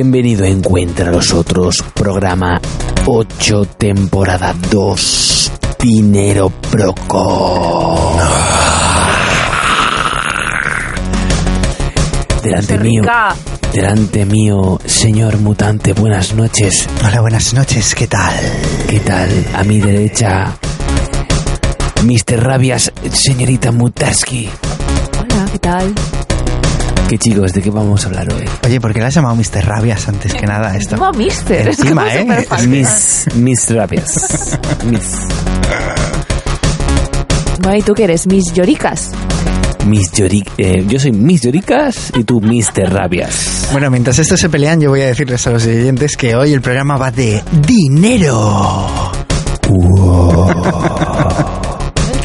Bienvenido a Encuentra los Otros, programa 8, temporada 2, Dinero Proco. Delante mío, delante mío, señor mutante, buenas noches. Hola, buenas noches, ¿qué tal? ¿Qué tal? A mi derecha, Mr. Rabias, señorita Mutarski. Hola, ¿qué tal? ¿Qué chicos, de qué vamos a hablar hoy? Oye, ¿por qué la has llamado Mr. Rabias antes que nada esto? No, mister. es Encima, ¿eh? superfácil. Miss, Miss Rabias. Miss, Bueno, ¿y tú qué eres? ¿Mis lloricas? Miss Lloric, eh, yo soy Miss Lloricas y tú Mr. Rabias. Bueno, mientras estos se pelean, yo voy a decirles a los oyentes que hoy el programa va de dinero.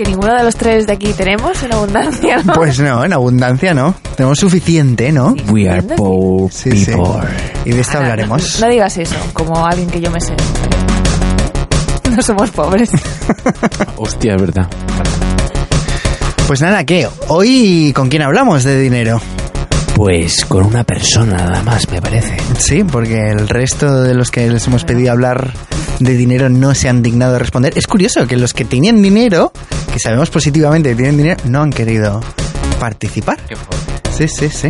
Que ninguno de los tres de aquí tenemos en abundancia, ¿no? Pues no, en abundancia no. Tenemos suficiente, ¿no? We are poor Sí, sí. people. Y de esto hablaremos. No digas eso, como alguien que yo me sé. No somos pobres. Hostia, es verdad. Pues nada, ¿qué? Hoy, ¿con quién hablamos de dinero? Pues con una persona nada más, me parece. Sí, porque el resto de los que les hemos pedido hablar de dinero no se han dignado a responder. Es curioso que los que tenían dinero, que sabemos positivamente que tienen dinero, no han querido participar. Sí, sí, sí.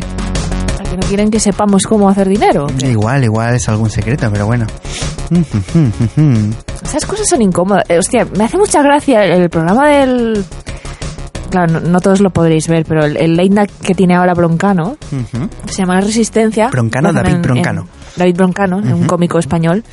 ¿A que no quieren que sepamos cómo hacer dinero? Igual, igual es algún secreto, pero bueno. Esas cosas son incómodas. Eh, hostia, me hace mucha gracia el programa del... Claro, no, no todos lo podréis ver, pero el, el late night que tiene ahora Broncano, se llama La Resistencia. Broncano, hacen David en- Broncano. en- David Broncano, un cómico español.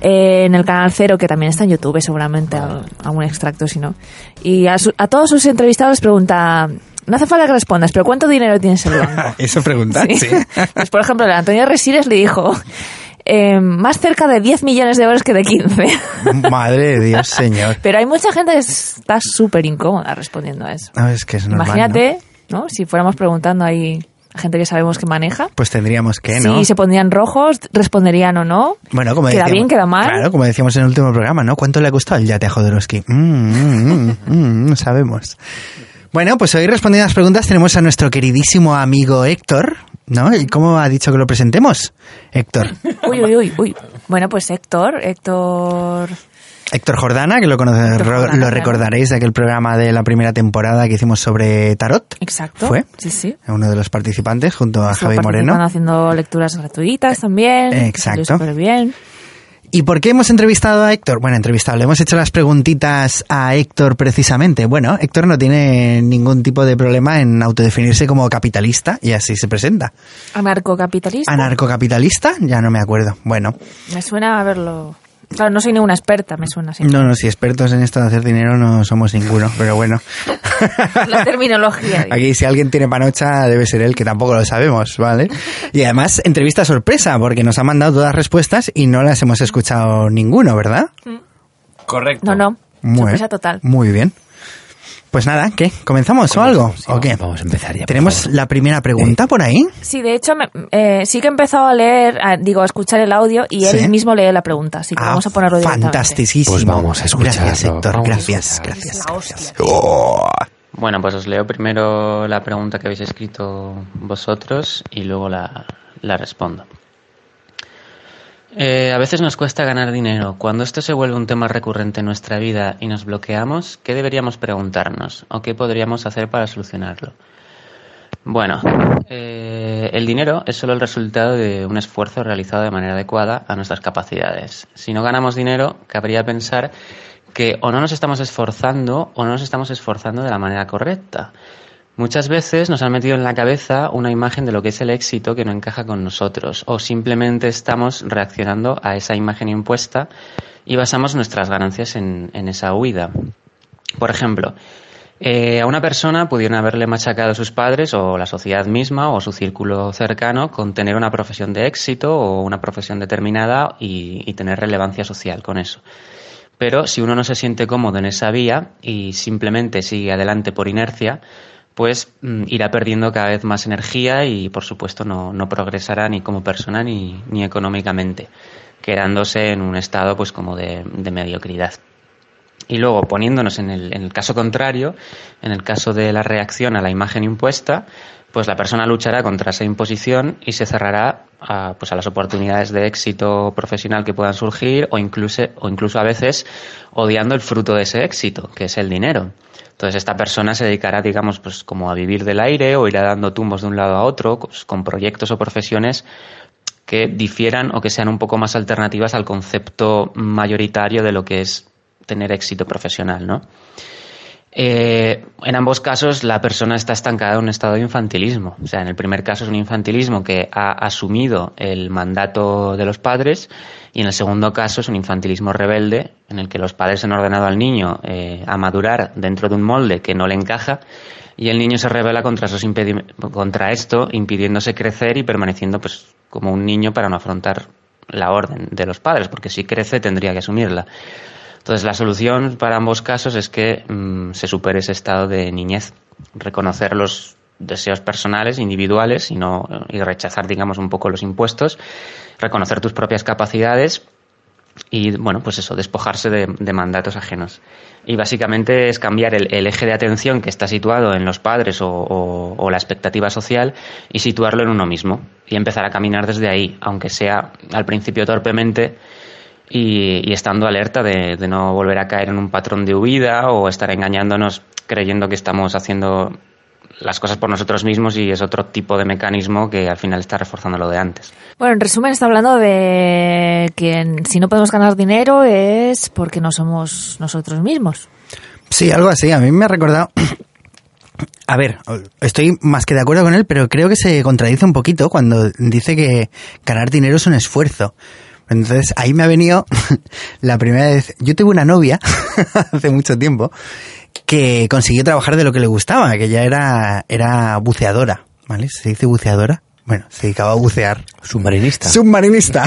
Eh, en el canal Cero, que también está en YouTube, seguramente a- algún extracto, si no. Y a, su- a todos sus entrevistados les pregunta, no hace falta que respondas, pero ¿cuánto dinero tienes en el banco? Eso pregunta, sí. Sí. Pues, por ejemplo, el Antonio Resines le dijo, eh, más cerca de 10 millones de euros que de 15. Madre de Dios, señor. Pero hay mucha gente que está súper incómoda respondiendo a eso. No, es que es normal, ¿no? Imagínate, ¿no? Si fuéramos preguntando ahí a gente que sabemos que maneja. Pues tendríamos que, ¿no? Si se pondrían rojos, responderían o no. Bueno, como queda decíamos, bien, queda mal. Claro, como decíamos en el último programa, ¿no? ¿Cuánto le ha costado el yate a Jodorowsky? Mm, mm, mm, mm, no sabemos. Bueno, pues hoy respondiendo a las preguntas tenemos a nuestro queridísimo amigo Héctor, ¿no? ¿Y cómo ha dicho que lo presentemos? Héctor. Uy, uy, uy, uy. Bueno, pues Héctor, Héctor... Héctor Jordana, que lo, conoce, Jordana, lo recordaréis de aquel programa de la primera temporada que hicimos sobre Tarot. Exacto. ¿Fue? Sí, sí. Uno de los participantes junto a Javi Moreno. haciendo lecturas gratuitas también. Exacto. Súper bien. ¿Y por qué hemos entrevistado a Héctor? Bueno, entrevistado, le hemos hecho las preguntitas a Héctor precisamente. Bueno, Héctor no tiene ningún tipo de problema en autodefinirse como capitalista y así se presenta. Anarcocapitalista. ¿Anarcocapitalista? Ya no me acuerdo. Bueno, Me suena a verlo. Claro, no soy ninguna experta, me suena así. no, no, si expertos en esto de hacer dinero no somos ninguno, pero bueno. La terminología. digo. Aquí si alguien tiene panocha debe ser él, que tampoco lo sabemos, ¿vale? Y además, entrevista sorpresa, porque nos ha mandado todas las respuestas y no las hemos escuchado ninguno, ¿verdad? Correcto. No, no. Muy, Sorpresa total. Muy bien. Pues nada, ¿qué? ¿Comenzamos o algo? Sí, ¿O qué? Vamos a empezar ya. Tenemos la primera pregunta por ahí. Sí, de hecho, me- eh, sí que he empezado a leer, a- digo, a escuchar el audio y él Sí. mismo lee la pregunta. Así que vamos a ponerlo fantasticísimo. Pues vamos a escucharlo, Gracias, Héctor. vamos gracias, gracias. Hostia. Bueno, pues os leo primero la pregunta que habéis escrito vosotros y luego la, la respondo. Eh, a veces nos cuesta ganar dinero. Cuando esto se vuelve un tema recurrente en nuestra vida y nos bloqueamos, ¿qué deberíamos preguntarnos o qué podríamos hacer para solucionarlo? Bueno, eh, el dinero es solo el resultado de un esfuerzo realizado de manera adecuada a nuestras capacidades. Si no ganamos dinero, cabría pensar que o no nos estamos esforzando o no nos estamos esforzando de la manera correcta. Muchas veces nos han metido en la cabeza una imagen de lo que es el éxito que no encaja con nosotros o simplemente estamos reaccionando a esa imagen impuesta y basamos nuestras ganancias en, esa huida. Por ejemplo, eh, a una persona pudieron haberle machacado sus padres o la sociedad misma o su círculo cercano con tener una profesión de éxito o una profesión determinada y tener relevancia social con eso. Pero si uno no se siente cómodo en esa vía y simplemente sigue adelante por inercia, pues irá perdiendo cada vez más energía y por supuesto no, no progresará ni como persona ni, ni, económicamente, quedándose en un estado pues como de, de mediocridad. Y luego, poniéndonos en el, en el, caso contrario, en el caso de la reacción a la imagen impuesta, pues la persona luchará contra esa imposición y se cerrará a, pues a las oportunidades de éxito profesional que puedan surgir o incluso, o incluso a veces odiando el fruto de ese éxito, que es el dinero. Entonces esta persona se dedicará, digamos, pues como a vivir del aire o irá dando tumbos de un lado a otro pues, con proyectos o profesiones que difieran o que sean un poco más alternativas al concepto mayoritario de lo que es tener éxito profesional, ¿no? Eh, en ambos casos la persona está estancada en un estado de infantilismo. O sea, en el primer caso es un infantilismo que ha asumido el mandato de los padres y en el segundo caso es un infantilismo rebelde en el que los padres han ordenado al niño eh, a madurar dentro de un molde que no le encaja y el niño se revela contra, esos contra esto, impidiéndose crecer y permaneciendo pues como un niño para no afrontar la orden de los padres, porque si crece tendría que asumirla. Entonces, la solución para ambos casos es que mm, se supere ese estado de niñez, reconocer los deseos personales, individuales, y, no, y rechazar, digamos, un poco los impuestos, reconocer tus propias capacidades y, bueno, pues eso, despojarse de, mandatos ajenos. Y básicamente es cambiar el, eje de atención que está situado en los padres o la expectativa social y situarlo en uno mismo y empezar a caminar desde ahí, aunque sea al principio torpemente y, estando alerta de, no volver a caer en un patrón de huida o estar engañándonos creyendo que estamos haciendo las cosas por nosotros mismos y es otro tipo de mecanismo que al final está reforzando lo de antes. Bueno, en resumen está hablando de que si no podemos ganar dinero es porque no somos nosotros mismos. Sí, algo así. A mí me ha recordado... A ver, estoy más que de acuerdo con él, pero creo que se contradice un poquito cuando dice que ganar dinero es un esfuerzo. Entonces ahí me ha venido la primera vez. Yo tuve una novia hace mucho tiempo que consiguió trabajar de lo que le gustaba, que ya era, era buceadora, ¿vale? ¿Se dice buceadora? Bueno, se dedicaba a bucear. Submarinista. Submarinista.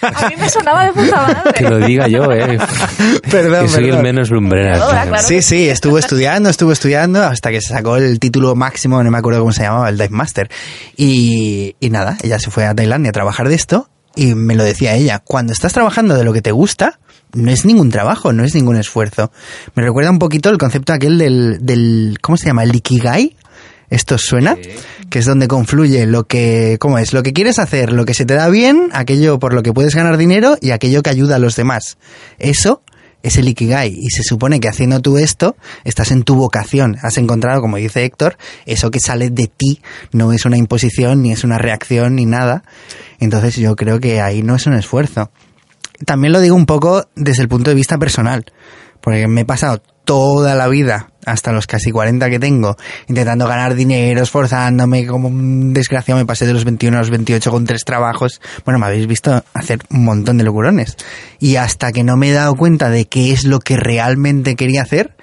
A mí me sonaba de puta madre. Que lo diga yo, eh. Perdón, Que soy el menos lumbrera. Sí, sí, estuvo estudiando, estuvo estudiando hasta que se sacó el título máximo, no me acuerdo cómo se llamaba, el Dive Master. Y, y nada, ella se fue a Tailandia a trabajar de esto y me lo decía ella, cuando estás trabajando de lo que te gusta, no es ningún trabajo, no es ningún esfuerzo. Me recuerda un poquito el concepto aquel del, del ¿cómo se llama? El ikigai. ¿Esto suena? Que es donde confluye lo que, ¿cómo es? Lo que quieres hacer, lo que se te da bien, aquello por lo que puedes ganar dinero y aquello que ayuda a los demás. Eso es el Ikigai. Y se supone que haciendo tú esto, estás en tu vocación. Has encontrado, como dice Héctor, eso que sale de ti. No es una imposición, ni es una reacción, ni nada. Entonces yo creo que ahí no es un esfuerzo. También lo digo un poco desde el punto de vista personal. Porque me he pasado toda la vida, hasta los casi 40 que tengo, intentando ganar dinero, esforzándome, como un desgraciado me pasé de los 21 a los 28 con tres trabajos. Bueno, me habéis visto hacer un montón de locurones. Y hasta que no me he dado cuenta de qué es lo que realmente quería hacer,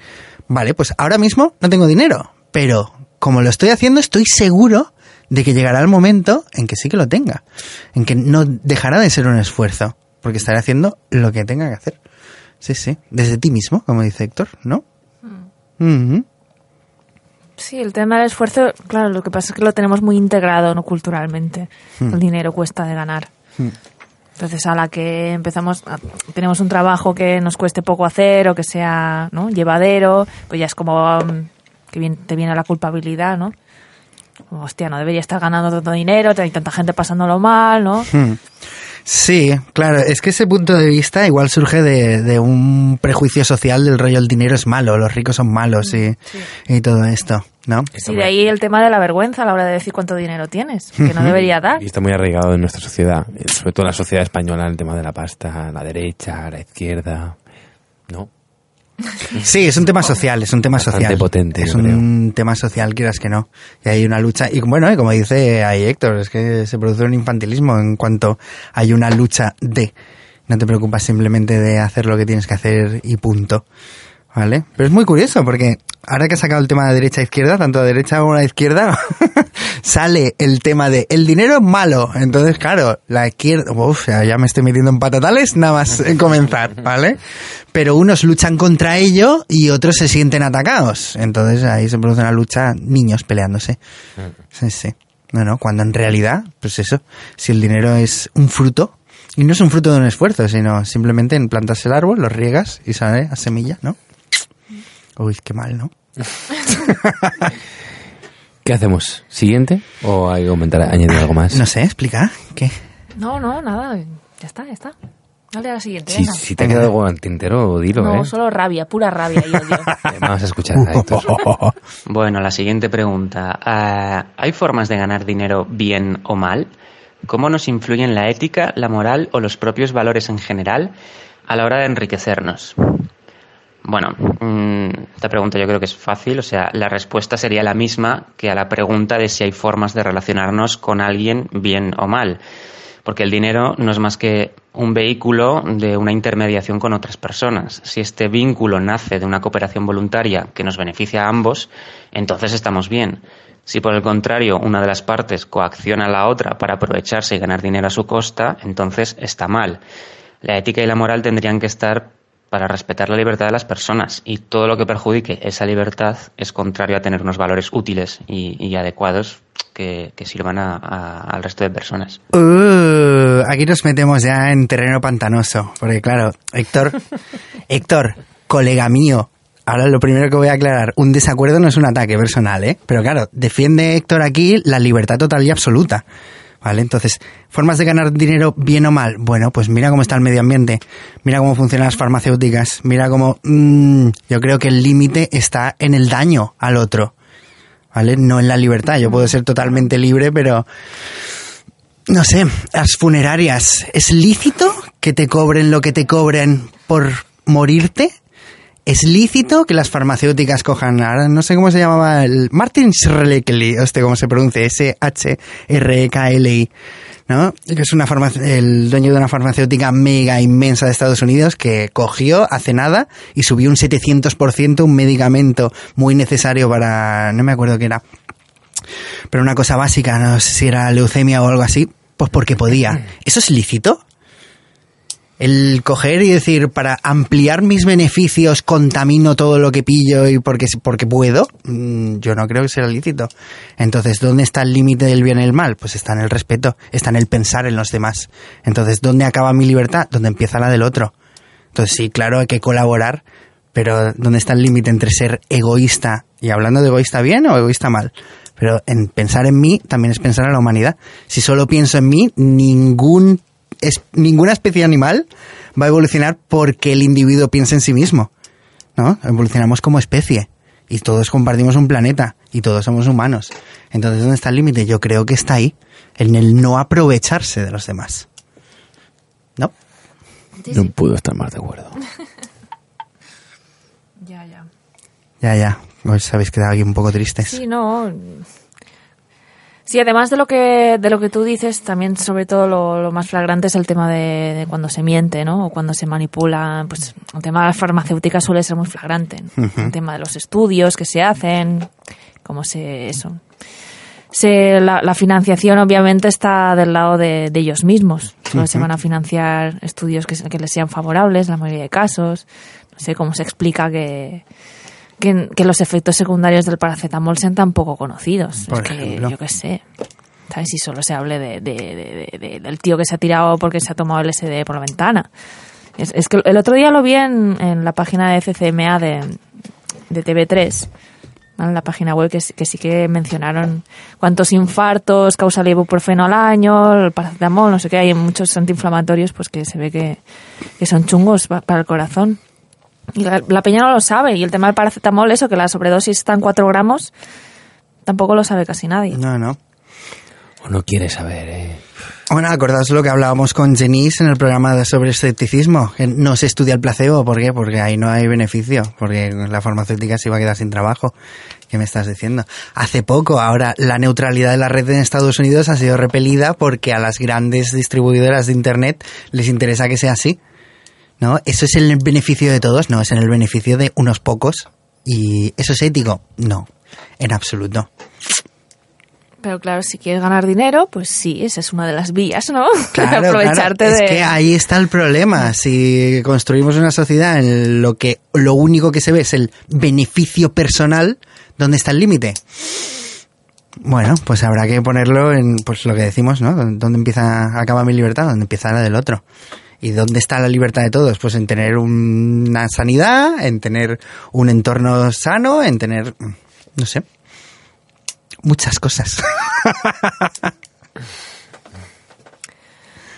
vale, pues ahora mismo no tengo dinero, pero como lo estoy haciendo, estoy seguro de que llegará el momento en que sí que lo tenga, en que no dejará de ser un esfuerzo, porque estaré haciendo lo que tenga que hacer. Sí, sí. Desde ti mismo, como dice Héctor, ¿no? Mm. Sí, el tema del esfuerzo, claro, lo que pasa es que lo tenemos muy integrado ¿no? culturalmente. Mm. El dinero cuesta de ganar. Mm. Entonces, a la que empezamos, tenemos un trabajo que nos cueste poco hacer o que sea ¿no? llevadero, pues ya es como que te viene la culpabilidad, ¿no? hostia, no debería estar ganando tanto dinero, hay tanta gente pasándolo mal, ¿no? Sí, claro, es que ese punto de vista igual surge de, un prejuicio social del rollo el dinero es malo, los ricos son malos y, y todo esto, ¿no? Sí, de ahí el tema de la vergüenza a la hora de decir cuánto dinero tienes, que no debería dar. Y está muy arraigado en nuestra sociedad, sobre todo en la sociedad española, el tema de la pasta, la derecha, la izquierda, ¿no? Sí, es un tema social, es un tema social. potente, es un tema social, quieras que no. Y hay una lucha, y bueno, y como dice ahí Héctor, es que se produce un infantilismo en cuanto hay una lucha de. No te preocupas simplemente de hacer lo que tienes que hacer y punto. ¿Vale? Pero es muy curioso porque ahora que ha sacado el tema de derecha a izquierda, tanto a derecha como a la izquierda, sale el tema de el dinero es malo. Entonces, claro, la izquierda, uf, ya me estoy metiendo en patatales nada más en comenzar, ¿vale? Pero unos luchan contra ello y otros se sienten atacados. Entonces ahí se produce una lucha, niños peleándose. Sí, sí. No, no, cuando en realidad, pues eso, si el dinero es un fruto, y no es un fruto de un esfuerzo, sino simplemente en plantas el árbol, lo riegas y sale a semilla, ¿no? Uy, qué mal, ¿no? ¿Qué hacemos? ¿Siguiente? ¿O hay que aumentar, añadir algo más? No sé, explica. ¿Qué? No, no, nada. Ya está, ya está. Dale a la siguiente. Si, te ha quedado algo al tintero, dilo, no, ¿eh? solo rabia, pura rabia y odio. Vamos a escuchar a Bueno, la siguiente pregunta. Ah, ¿Hay formas de ganar dinero bien o mal? ¿Cómo nos influyen la ética, la moral o los propios valores en general a la hora de enriquecernos? Bueno, mm, esta pregunta yo creo que es fácil, o sea, la respuesta sería la misma que a la pregunta de si hay formas de relacionarnos con alguien bien o mal, porque el dinero no es más que un vehículo de una intermediación con otras personas. Si este vínculo nace de una cooperación voluntaria que nos beneficia a ambos, entonces estamos bien. Si por el contrario una de las partes coacciona a la otra para aprovecharse y ganar dinero a su costa, entonces está mal. La ética y la moral tendrían que estar para respetar la libertad de las personas y todo lo que perjudique esa libertad es contrario a tener unos valores útiles y, adecuados que, sirvan al resto de personas. Uh, aquí nos metemos ya en terreno pantanoso, porque claro, Héctor, Héctor, colega mío, ahora lo primero que voy a aclarar, un desacuerdo no es un ataque personal, ¿eh? Pero claro, defiende Héctor aquí la libertad total y absoluta. ¿Vale? Entonces, formas de ganar dinero bien o mal. Bueno, pues mira cómo está el medio ambiente, mira cómo funcionan las farmacéuticas, mira cómo mm, yo creo que el límite está en el daño al otro, ¿vale? No en la libertad. Yo puedo ser totalmente libre, pero no sé, las funerarias, ¿es lícito que te cobren lo que te cobren por morirte? ¿Es lícito que las farmacéuticas cojan, ahora no sé cómo se llamaba, el Martin Shkreli, este cómo se pronuncia, S-H-R-E-K-L-I, ¿no? Que es una el dueño de una farmacéutica mega inmensa de Estados Unidos que cogió hace nada y subió un 700% un medicamento muy necesario para, no me acuerdo qué era, pero una cosa básica, no sé si era leucemia o algo así, pues porque podía. ¿Eso es lícito? El coger y decir, para ampliar mis beneficios contamino todo lo que pillo y porque, porque puedo, mm, yo no creo que sea lícito. Entonces, ¿dónde está el límite del bien y el mal? Pues está en el respeto, está en el pensar en los demás. Entonces, ¿dónde acaba mi libertad? ¿Dónde empieza la del otro? Entonces, sí, claro, hay que colaborar, pero ¿dónde está el límite entre ser egoísta y hablando de egoísta bien o egoísta mal? Pero en pensar en mí también es pensar en la humanidad. Si solo pienso en mí, ningún es, ninguna especie animal va a evolucionar porque el individuo piense en sí mismo. ¿No? Evolucionamos como especie y todos compartimos un planeta y todos somos humanos. Entonces, ¿dónde está el límite? Yo creo que está ahí, en el no aprovecharse de los demás. ¿No? No puedo estar más de acuerdo. ya, ya. Ya, ya. Os habéis quedado aquí un poco tristes. Sí, no. Sí, además de lo que de lo que tú dices, también sobre todo lo, más flagrante es el tema de, cuando se miente, ¿no? O cuando se manipula. Pues el tema de las farmacéuticas suele ser muy flagrante. El tema de los estudios que se hacen, cómo se eso. Se, la, financiación obviamente está del lado de, ellos mismos. Solo se van a financiar estudios que, que les sean favorables, en la mayoría de casos. No sé cómo se explica que que, los efectos secundarios del paracetamol sean tan poco conocidos. es que yo qué sé. ¿Sabes? Si solo se hable de, del tío que se ha tirado porque se ha tomado el SD por la ventana. Es, que el otro día lo vi en, en la página de FCMA de, de TV3 en la página web que, sí- que sí que mencionaron cuántos infartos causa el ibuprofeno al año, el paracetamol, no sé qué, hay muchos antiinflamatorios pues que se ve que, que son chungos pa- para el corazón. Y la, la peña no lo sabe. Y el tema del paracetamol, eso, que la sobredosis está en 4 gramos, tampoco lo sabe casi nadie. No, no. O no quiere saber, ¿eh? Bueno, acordaos lo que hablábamos con Jenice en el programa de sobre escepticismo, que no se estudia el placebo, ¿por qué? Porque ahí no hay beneficio, porque la farmacéutica se iba a quedar sin trabajo. ¿Qué me estás diciendo? Hace poco, ahora, la neutralidad de la red en Estados Unidos ha sido repelida porque a las grandes distribuidoras de Internet les interesa que sea así. ¿No? ¿Eso es el beneficio de todos? No, es en el beneficio de unos pocos. ¿Y eso es ético? No, en absoluto. Pero claro, si quieres ganar dinero, pues sí, esa es una de las vías, ¿no? Claro, Aprovecharte claro. de... Es que ahí está el problema. Si construimos una sociedad en lo que lo único que se ve es el beneficio personal, ¿dónde está el límite? Bueno, pues habrá que ponerlo en pues lo que decimos, ¿no? ¿Dónde empieza, acaba mi libertad? ¿Dónde empieza la del otro? ¿Y dónde está la libertad de todos? Pues en tener una sanidad, en tener un entorno sano, en tener, no sé, muchas cosas.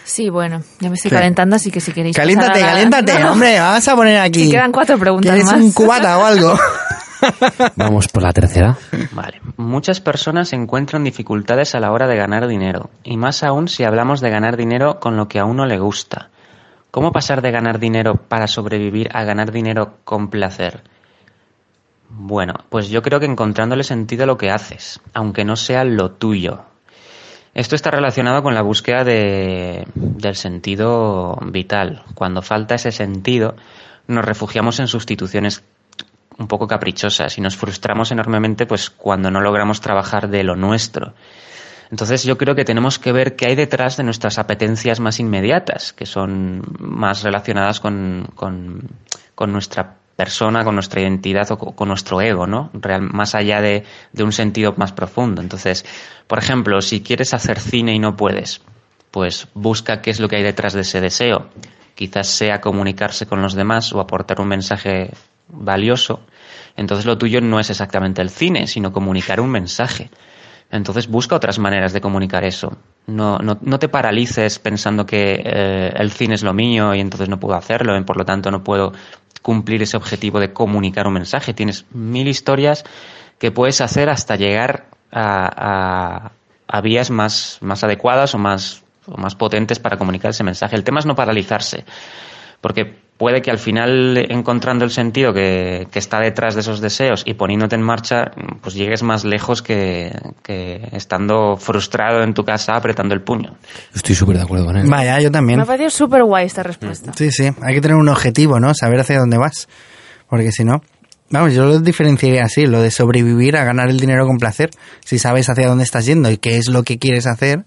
Sí, bueno, ya me estoy Sí. calentando, así que si queréis... la- caliéntate, No, hombre, vamos a poner aquí. Que quedan cuatro preguntas ¿Quieres más. un cubata o algo? Vamos por la tercera. Vale. Muchas personas encuentran dificultades a la hora de ganar dinero, y más aún si hablamos de ganar dinero con lo que a uno le gusta. ¿Cómo pasar de ganar dinero para sobrevivir a ganar dinero con placer? Bueno, pues yo creo que encontrándole sentido a lo que haces, aunque no sea lo tuyo. Esto está relacionado con la búsqueda de- del sentido vital. Cuando falta ese sentido, nos refugiamos en sustituciones un poco caprichosas y nos frustramos enormemente pues cuando no logramos trabajar de lo nuestro. Entonces yo creo que tenemos que ver qué hay detrás de nuestras apetencias más inmediatas, que son más relacionadas con, con, con nuestra persona, con nuestra identidad o co- con nuestro ego, ¿no? Real- más allá de, de un sentido más profundo. Entonces, por ejemplo, si quieres hacer cine y no puedes, pues busca qué es lo que hay detrás de ese deseo. Quizás sea comunicarse con los demás o aportar un mensaje valioso. Entonces lo tuyo no es exactamente el cine, sino comunicar un mensaje. Entonces busca otras maneras de comunicar eso. No, no, no te paralices pensando que eh, el cine es lo mío y entonces no puedo hacerlo y por lo tanto no puedo cumplir ese objetivo de comunicar un mensaje. Tienes mil historias que puedes hacer hasta llegar a, vías más, más adecuadas o más, o más potentes para comunicar ese mensaje. El tema es no paralizarse, porque puede que al final, encontrando el sentido que, que está detrás de esos deseos y poniéndote en marcha, pues llegues más lejos que, que estando frustrado en tu casa apretando el puño. Estoy súper de acuerdo con él. Vaya, yo también. Me ha parecido súper guay esta respuesta. Sí, sí, hay que tener un objetivo, ¿no? Saber hacia dónde vas. Porque si no, vamos, yo lo diferenciaría así, lo de sobrevivir a ganar el dinero con placer. Si sabes hacia dónde estás yendo y qué es lo que quieres hacer,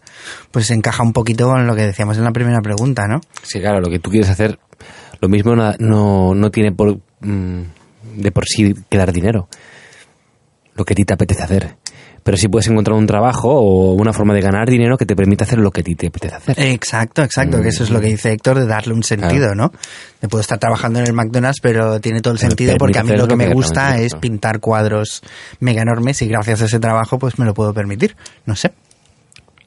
pues encaja un poquito con lo que decíamos en la primera pregunta, ¿no? Sí, claro, lo que tú quieres hacer, lo mismo no, no, no tiene por, mm, de por sí que dar dinero. Lo que a ti te apetece hacer. Pero sí puedes encontrar un trabajo o una forma de ganar dinero que te permita hacer lo que a ti te apetece hacer. Exacto, exacto, que eso es lo que dice Héctor, de darle un sentido, Claro. ¿no? De puedo estar trabajando en el McDonald's, pero tiene todo el Pero sentido porque a mí lo que lo me que gusta realmente es gusta. pintar cuadros mega enormes y gracias a ese trabajo pues me lo puedo permitir. No sé.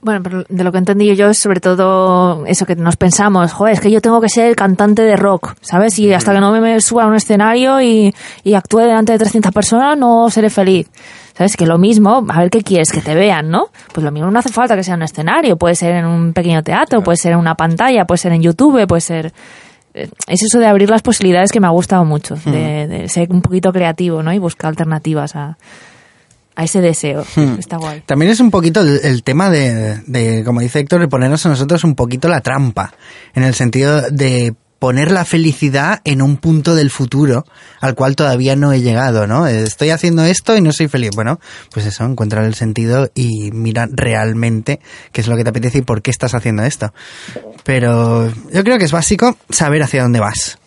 Bueno, pero de lo que he entendido yo es sobre todo eso que nos pensamos, joder, es que yo tengo que ser cantante de rock, ¿sabes? Y hasta que no me suba a un escenario y, y actúe delante de 300 personas no seré feliz. ¿Sabes? Que lo mismo, a ver qué quieres, que te vean, ¿no? Pues lo mismo no hace falta que sea un escenario, puede ser en un pequeño teatro, puede ser en una pantalla, puede ser en YouTube, puede ser... eh, Es eso de abrir las posibilidades que me ha gustado mucho, de, de ser un poquito creativo, ¿no? Y buscar alternativas a, a ese deseo. Está guay. También es un poquito el, el tema de, de, como dice Héctor, de ponernos a nosotros un poquito la trampa, en el sentido de poner la felicidad en un punto del futuro al cual todavía no he llegado, ¿no? Estoy haciendo esto y no soy feliz. Bueno, pues eso, encontrar el sentido y mira realmente qué es lo que te apetece y por qué estás haciendo esto. Pero yo creo que es básico saber hacia dónde vas.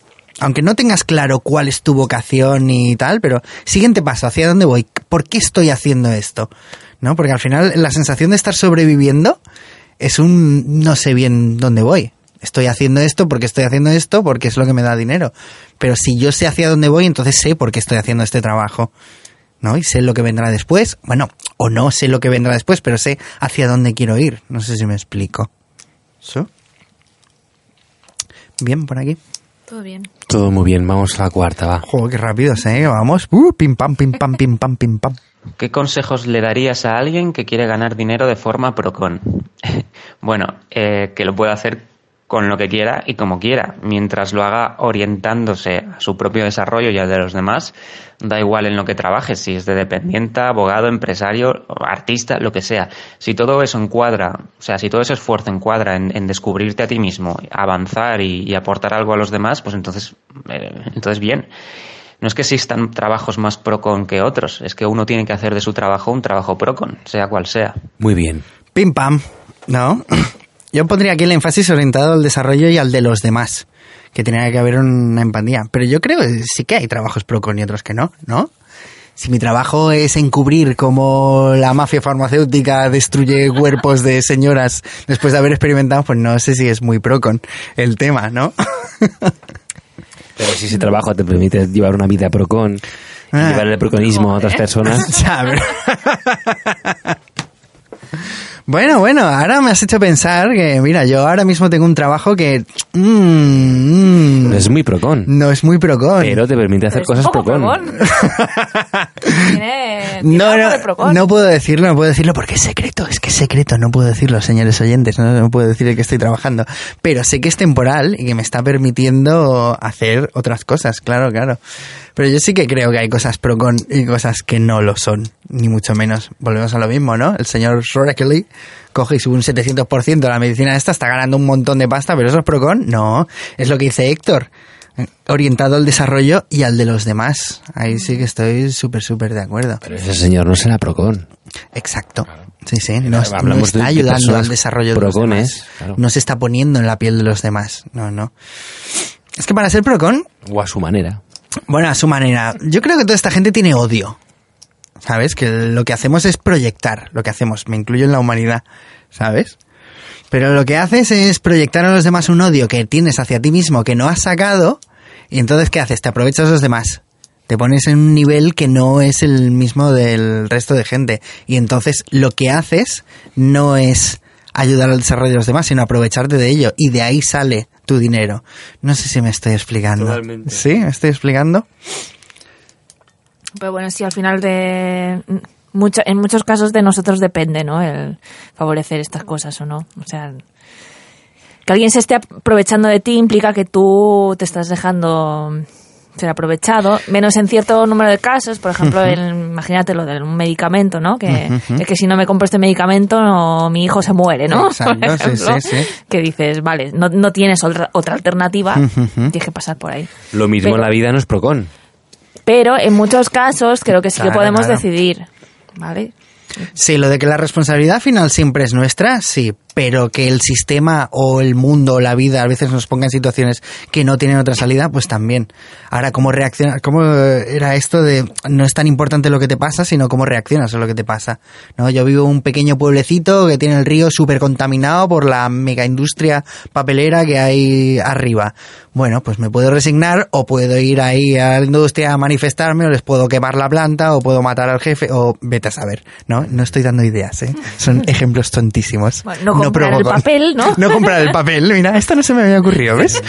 Aunque no tengas claro cuál es tu vocación y tal, pero siguiente paso, ¿hacia dónde voy? ¿Por qué estoy haciendo esto? ¿No? Porque al final la sensación de estar sobreviviendo es un no sé bien dónde voy. Estoy haciendo esto porque estoy haciendo esto porque es lo que me da dinero. Pero si yo sé hacia dónde voy, entonces sé por qué estoy haciendo este trabajo. ¿no? Y sé lo que vendrá después. Bueno, o no sé lo que vendrá después, pero sé hacia dónde quiero ir. No sé si me explico. ¿So? Bien, por aquí. Todo bien. Todo muy bien, vamos a la cuarta, va. Joder, qué rápidos, ¿eh? Vamos. Uh, pim pam, pim pam, pim pam, pim pam. ¿Qué consejos le darías a alguien que quiere ganar dinero de forma procon? bueno, eh, que lo pueda hacer con lo que quiera y como quiera, mientras lo haga orientándose a su propio desarrollo y al de los demás, da igual en lo que trabaje, si es de dependiente, abogado, empresario, artista, lo que sea. Si todo eso encuadra, o sea, si todo ese esfuerzo encuadra en, en descubrirte a ti mismo, avanzar y, y, aportar algo a los demás, pues entonces, eh, entonces bien. No es que existan trabajos más procon que otros, es que uno tiene que hacer de su trabajo un trabajo procon, sea cual sea. Muy bien. Pim pam, ¿no? Yo pondría aquí el énfasis orientado al desarrollo y al de los demás, que tenía que haber una empatía. Pero yo creo que sí que hay trabajos procon y otros que no, ¿no? Si mi trabajo es encubrir cómo la mafia farmacéutica destruye cuerpos de señoras después de haber experimentado, pues no sé si es muy procon el tema, ¿no? Pero si ese trabajo te permite llevar una vida procon, y Ah. llevar el proconismo a otras personas, Bueno, bueno, ahora me has hecho pensar que, mira, yo ahora mismo tengo un trabajo que mm, mm, es muy procon. no es muy procon. Pero te permite hacer Pero cosas tiene, tiene No, no, no puedo decirlo, no puedo decirlo porque es secreto, es que es secreto, no puedo decirlo, señores oyentes, no, no puedo decir que estoy trabajando. Pero sé que es temporal y que me está permitiendo hacer otras cosas, claro, claro. Pero yo sí que creo que hay cosas pro con y cosas que no lo son, ni mucho menos. Volvemos a lo mismo, ¿no? El señor Shrekley coge y sube un 700% de la medicina esta, está ganando un montón de pasta, pero eso es pro con, no, es lo que dice Héctor. Orientado al desarrollo y al de los demás. Ahí sí que estoy súper, súper de acuerdo. Pero ese señor no será procon. Exacto. Sí, sí, no, no está ayudando al desarrollo de los demás. claro. No se está poniendo en la piel de los demás. No, no. Es que para ser procon, O a su manera. Bueno, a su manera, yo creo que toda esta gente tiene odio. ¿Sabes? Que lo que hacemos es proyectar lo que hacemos. Me incluyo en la humanidad. ¿Sabes? Pero lo que haces es proyectar a los demás un odio que tienes hacia ti mismo que no has sacado. Y entonces, ¿qué haces? Te aprovechas a los demás. Te pones en un nivel que no es el mismo del resto de gente. Y entonces lo que haces no es ayudar al desarrollo de los demás, sino aprovecharte de ello. Y de ahí sale tu dinero. No sé si me estoy explicando. Totalmente. ¿Sí? ¿Me estoy explicando? Pero bueno, sí, al final de... mucho- en muchos casos de nosotros depende, ¿no? El favorecer estas cosas o no. O sea, que alguien se esté aprovechando de ti implica que tú te estás dejando ser aprovechado, menos en cierto número de casos, por ejemplo, en- imagínate lo de un medicamento, ¿no? Que, es que si no me compro este medicamento, no- mi hijo se muere, ¿no? Exacto, sí, ejemplo, sí, sí. Que dices, vale, no, no tienes otra, otra alternativa, tienes que pasar por ahí. Lo mismo Pero- en la vida no es procon. Pero en muchos casos creo que sí Claro, que podemos claro. decidir, ¿vale? Sí, lo de que la responsabilidad final siempre es nuestra, sí, pero que el sistema o el mundo o la vida a veces nos ponga en situaciones que no tienen otra salida, pues también. Ahora, ¿cómo reaccionar? ¿Cómo era esto de no es tan importante lo que te pasa, sino cómo reaccionas a lo que te pasa? ¿No? Yo vivo en un pequeño pueblecito que tiene el río súper contaminado por la mega industria papelera que hay arriba. Bueno, pues me puedo resignar o puedo ir ahí a la industria a manifestarme o les puedo quemar la planta o puedo matar al jefe o vete a saber, ¿no? No estoy dando ideas, ¿eh? Son ejemplos tontísimos. Bueno, no comprar el papel, ¿no? No comprar el papel, mira, esto no se me había ocurrido, ¿ves?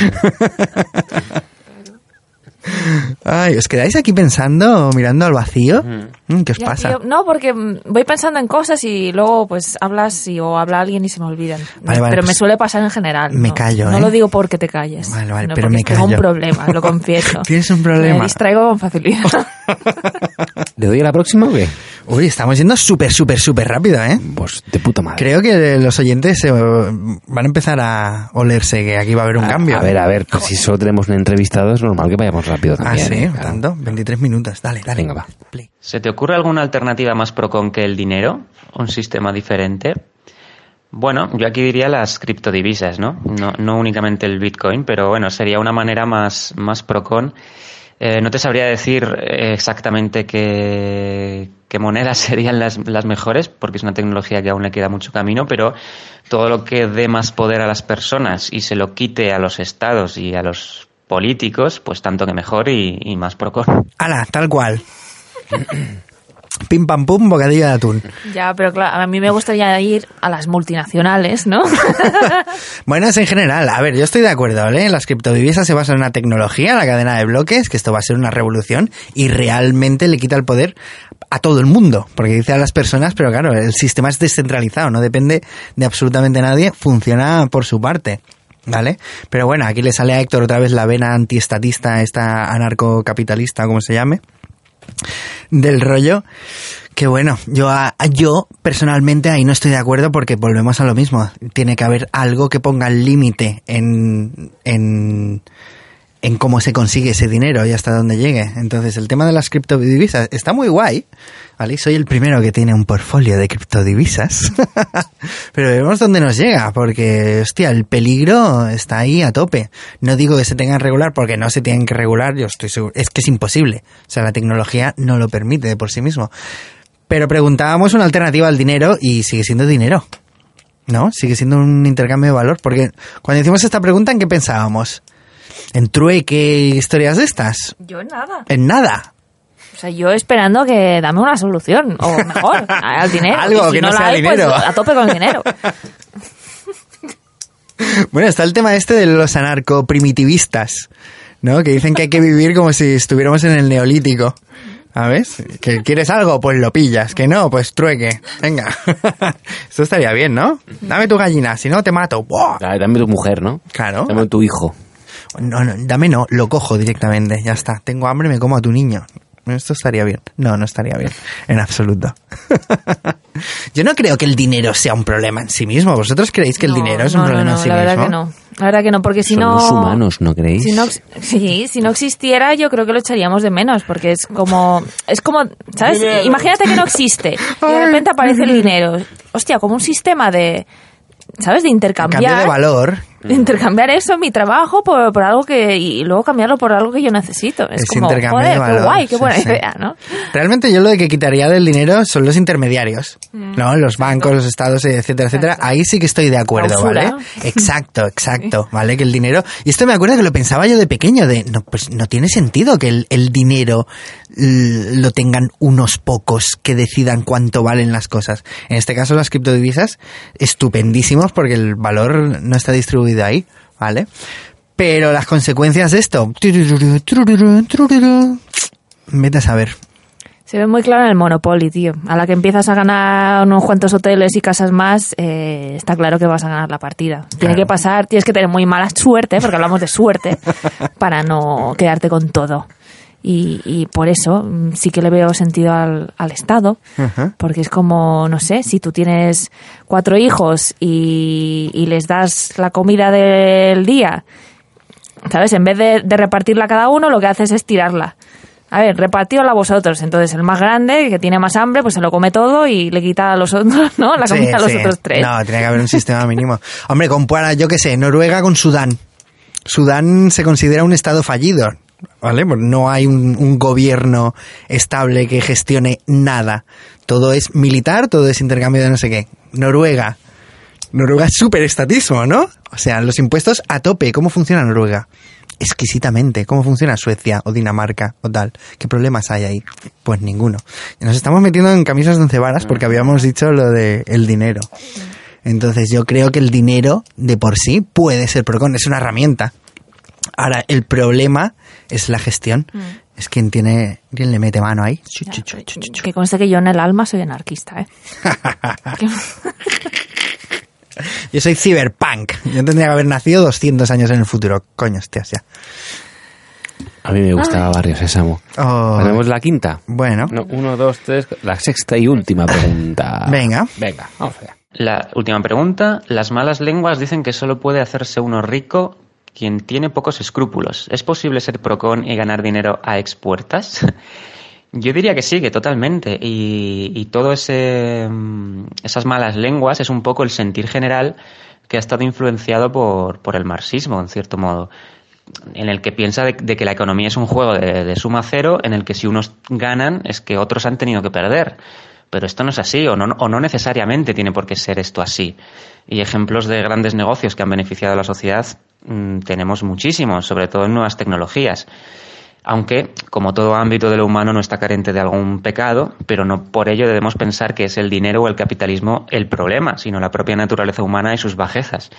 Ay, ¿os quedáis aquí pensando, mirando al vacío? Mm, ¿Qué os Ya, pasa? tío, no, porque mm, voy pensando en cosas y luego pues hablas y, o habla alguien y se me olvidan. Vale, vale, pero me pues suele pasar en general. me ¿no? callo, No ¿eh? lo digo porque te calles. Vale, vale, pero me Tengo callo. un problema, lo confieso. ¿Tienes un Me problema? distraigo con facilidad. ¿Le doy a la próxima o qué? Uy, estamos yendo súper, súper, súper rápido, ¿eh? Pues de puta madre. Creo que los oyentes eh, van a empezar a olerse que aquí va a haber un A- cambio. A ver, a ver, pues si solo tenemos un entrevistado es normal que vayamos rápido Ah, también. sí, ¿eh? Claro. tanto. 23 minutos. Dale, dale. Venga, va. Play. ¿Se te ocurre alguna alternativa más procon que el dinero? ¿Un sistema diferente? Bueno, yo aquí diría las criptodivisas, ¿no? No, no únicamente el Bitcoin, pero bueno, sería una manera más, más procon. Eh, no te sabría decir exactamente qué, qué monedas serían las, las mejores, porque es una tecnología que aún le queda mucho camino, pero todo lo que dé más poder a las personas y se lo quite a los estados y a los políticos, pues tanto que mejor y, y más procon. Ala, tal cual. Pim pam pum, bocadillo de atún. Ya, pero claro, a mí me gustaría ir a las multinacionales, ¿no? Bueno, es en general. A ver, yo estoy de acuerdo, ¿vale? Las criptodivisas se basan en una tecnología, la cadena de bloques, que esto va a ser una revolución y realmente le quita el poder a todo el mundo. Porque dice a las personas, pero claro, el sistema es descentralizado, no depende de absolutamente nadie, funciona por su parte. ¿Vale? Pero bueno, aquí le sale a Héctor otra vez la vena antiestatista, esta anarcocapitalista, como se llame, del rollo. Que bueno, yo, a- yo personalmente ahí no estoy de acuerdo porque volvemos a lo mismo. Tiene que haber algo que ponga límite en, en, en cómo se consigue ese dinero y hasta dónde llegue. Entonces, el tema de las criptodivisas está muy guay, ¿vale? Soy el primero que tiene un portfolio de criptodivisas. Pero vemos dónde nos llega, porque, hostia, el peligro está ahí a tope. No digo que se tengan que regular, porque no se tienen que regular, yo estoy seguro. Es que es imposible. O sea, la tecnología no lo permite de por sí mismo. Pero preguntábamos una alternativa al dinero y sigue siendo dinero. ¿No? Sigue siendo un intercambio de valor. Porque cuando hicimos esta pregunta, ¿en qué pensábamos? ¿En trueque historias de estas? Yo nada. En nada. O sea, yo esperando que dame una solución, o mejor, al dinero. Algo si que no la sea hay, pues, dinero. a tope con el dinero. Bueno, está el tema este de los anarcoprimitivistas, ¿no? Que dicen que hay que vivir como si estuviéramos en el neolítico. ¿Sabes? Que quieres algo, pues lo pillas. Que no, pues trueque. Venga. Esto estaría bien, ¿no? Dame tu gallina, si no te mato. ¡Buah! Dame tu mujer, ¿no? Claro. Dame tu hijo. No, no, dame no, lo cojo directamente. Ya está. Tengo hambre, me como a tu niño. Esto estaría bien. No, no estaría bien. En absoluto. Yo no creo que el dinero sea un problema en sí mismo. ¿Vosotros creéis que el No, dinero es no, un no, problema no, en sí la mismo? verdad que no. La verdad que no, porque si Son no... los humanos, ¿no creéis? Si no, sí, si no existiera, yo creo que lo echaríamos de menos, porque es como, es como, ¿sabes? Imagínate que no existe y de repente aparece el dinero. Hostia, como un sistema de, ¿sabes? De intercambiar. Cambio de valor. De intercambiar eso, mi trabajo, por, por algo que, y luego cambiarlo por algo que yo necesito. Es, Es como, intercambio joder, de valor, qué guay, qué buena sí. idea, ¿no? Realmente yo lo de que quitaría del dinero son los intermediarios, Mm. ¿no? Los bancos, los estados, etcétera, etcétera. Ahí sí que estoy de acuerdo. ¿vale? Exacto, exacto, ¿vale? Que el dinero... Y esto me acuerdo que lo pensaba yo de pequeño, de, no, pues no tiene sentido que el, el dinero lo tengan unos pocos que decidan cuánto valen las cosas. En este caso las criptodivisas, estupendísimos porque el valor no está distribuido ahí, ¿vale? Pero las consecuencias de esto... Vete a saber. Se ve muy claro en el Monopoly, tío. A la que empiezas a ganar unos cuantos hoteles y casas más, está claro que vas a ganar la partida. Tiene que pasar, tienes que tener muy mala suerte, porque hablamos de suerte, para no quedarte con todo. Y, y por eso mm, sí que le veo sentido al, al Estado, Ajá. porque es como, no sé, si tú tienes cuatro hijos y, y les das la comida del día, ¿sabes? En vez de, de repartirla a cada uno, lo que haces es tirarla. A ver, repartidla vosotros. Entonces, el más grande, que tiene más hambre, pues se lo come todo y le quita a los otros, ¿no? La Sí, comida a los sí. otros tres. No, tiene que haber un sistema mínimo. Hombre, compara, yo qué sé, Noruega con Sudán. Sudán se considera un estado fallido, ¿vale? No hay un, un gobierno estable que gestione nada. Todo es militar, todo es intercambio de no sé qué. Noruega. Noruega es súper estatismo, ¿no? O sea, los impuestos a tope. ¿Cómo funciona Noruega? Exquisitamente. ¿Cómo funciona Suecia o Dinamarca o tal? ¿Qué problemas hay ahí? Pues ninguno. Nos estamos metiendo en camisas de once varas porque habíamos dicho lo de el dinero. Entonces yo creo que el dinero de por sí puede ser procon, es una herramienta. Ahora, el problema es la gestión. Es quien tiene, quien le mete mano ahí. Chu, chu, chu. Que conste que yo en el alma soy anarquista, ¿eh? Yo soy cyberpunk. Yo tendría que haber nacido 200 años en el futuro. Coño, hostia, hostia. A mí me gustaba Barrio Sésamo. Oh. ¿Tenemos la quinta? Bueno, No, uno, dos, tres. La sexta y última pregunta. Venga. Venga, vamos allá. La última pregunta. Las malas lenguas dicen que solo puede hacerse uno rico quien tiene pocos escrúpulos. ¿Es posible ser procon y ganar dinero a expuertas? Yo diría que sí, que totalmente. Y, y todo ese mm, esas malas lenguas es un poco el sentir general que ha estado influenciado por, por el marxismo, en cierto modo en el que piensa de, de que la economía es un juego de, de suma cero en el que si unos ganan es que otros han tenido que perder. Pero esto no es así, o no, o no necesariamente tiene por qué ser esto así. Y ejemplos de grandes negocios que han beneficiado a la sociedad mm, tenemos muchísimos, sobre todo en nuevas tecnologías. Aunque, como todo ámbito de lo humano, no está carente de algún pecado, pero no por ello debemos pensar que es el dinero o el capitalismo el problema, sino la propia naturaleza humana y sus bajezas.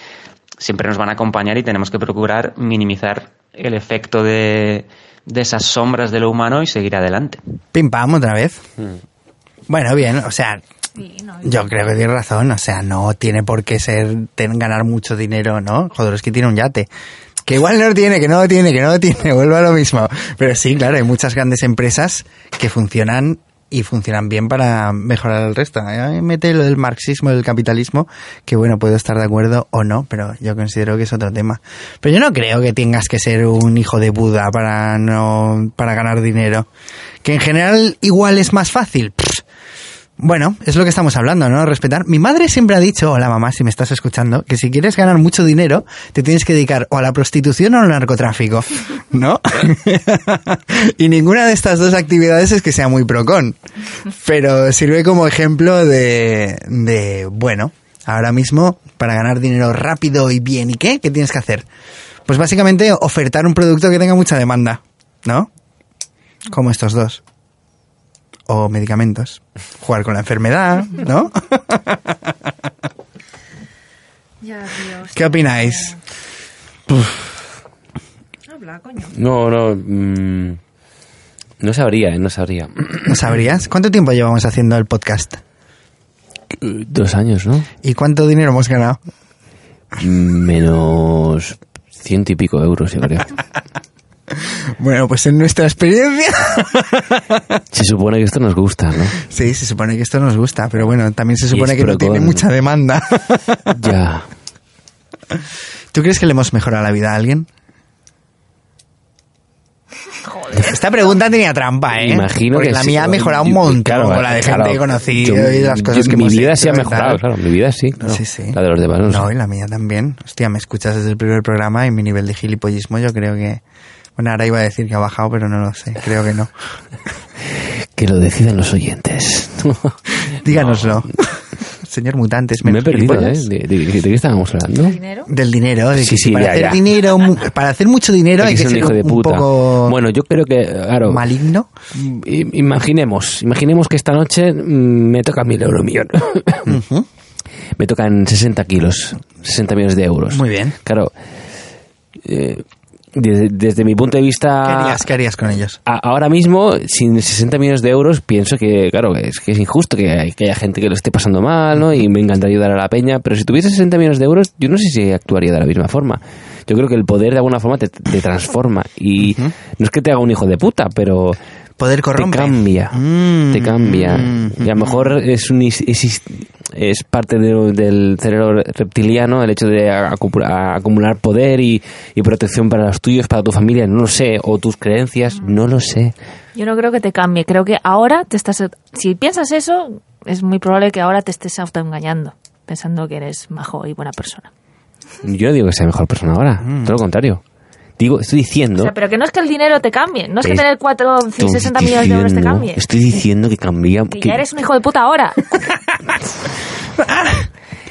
Siempre nos van a acompañar y tenemos que procurar minimizar el efecto de, de esas sombras de lo humano y seguir adelante. Pim pam, otra vez. Bueno, bien, o sea, yo creo que tienes razón, o sea, no tiene por qué ser ten- ganar mucho dinero, ¿no? Joder, es que tiene un yate. Que igual no lo tiene, que no lo tiene, que no lo tiene, vuelve a lo mismo. Pero sí, claro, hay muchas grandes empresas que funcionan y funcionan bien para mejorar el resto. Ahí mete lo del marxismo, del capitalismo, que bueno, puedo estar de acuerdo o no, pero yo considero que es otro tema. Pero yo no creo que tengas que ser un hijo de Buda para no, para ganar dinero. Que en general igual es más fácil. Bueno, es lo que estamos hablando, ¿no? Respetar. Mi madre siempre ha dicho, hola mamá, si me estás escuchando, que si quieres ganar mucho dinero, te tienes que dedicar o a la prostitución o al narcotráfico, ¿no? y ninguna de estas dos actividades es que sea muy procon. Pero sirve como ejemplo de, de, bueno, ahora mismo, para ganar dinero rápido y bien, ¿y qué? ¿Qué tienes que hacer? Pues básicamente ofertar un producto que tenga mucha demanda, ¿no? Como estos dos o medicamentos. Jugar con la enfermedad, ¿no? ¿Qué opináis? Habla, coño. No, no. mm, no sabría, ¿eh? no sabría. ¿No sabrías? ¿Cuánto tiempo llevamos haciendo el podcast? Dos años, ¿no? ¿Y cuánto dinero hemos ganado? Menos ciento y pico euros, yo creo. Bueno, pues en nuestra experiencia. Se supone que esto nos gusta, ¿no? Sí, se supone que esto nos gusta, pero bueno, también se supone que no tiene mucha demanda. Ya. ¿Tú crees que le hemos mejorado la vida a alguien? Esta pregunta tenía trampa, ¿eh? Imagino Porque que la sí. mía ha mejorado un montón claro, con la de claro. gente que he conocido Yo- y las cosas yo- que Mi vida hecho sí ha mejorado, claro. Mi vida sí, claro. Sí, sí. La de los demás no, sé. No, y la mía también. Hostia, me escuchas desde el primer programa y mi nivel de gilipollismo yo creo que... Bueno, ahora iba a decir que ha bajado, pero no lo sé. Creo que no. Que lo decidan los oyentes. Díganoslo. Señor Mutantes, Me he menos perdido, ¿eh? ¿De, de- de qué estábamos hablando? ¿Dinero? Del dinero, de Sí, sí, para ya, hacer ya. dinero, para hacer mucho dinero hay, Hay que ser un hijo de un puta. poco Bueno, yo creo que, claro, maligno. imaginemos, imaginemos que esta noche mm, me toca mil euros millón. Ujú. me tocan 60 kilos, 60 millones de euros. Muy bien. Claro, eh, desde, desde mi punto de vista... ¿Qué harías, qué harías con ellos? a- ahora mismo, sin 60 millones de euros, pienso que, claro, es, que es injusto que, hay- que haya gente que lo esté pasando mal, ¿no? Y me encantaría ayudar a la peña, pero si tuviese 60 millones de euros, yo no sé si actuaría de la misma forma. Yo creo que el poder de alguna forma te, te transforma y no es que te haga un hijo de puta, pero Poder te corrompe. cambia, Mm, te cambia. mm, y a lo mejor es, un, is- es, es parte de- del cerebro reptiliano el hecho de acumular, poder y, y protección para los tuyos, para tu familia, no lo sé, o tus creencias, no lo sé. Yo no creo que te cambie. Creo que ahora te estás. Si piensas eso, es muy probable que ahora te estés autoengañando, pensando que eres majo y buena persona. Yo no digo que sea mejor persona ahora, todo lo contrario. Digo, estoy diciendo... O sea, pero que no es que el dinero te cambie. No es que tener 4, estoy 60 millones de euros te cambie. Estoy diciendo que cambia... Que que- ya eres un hijo de puta ahora.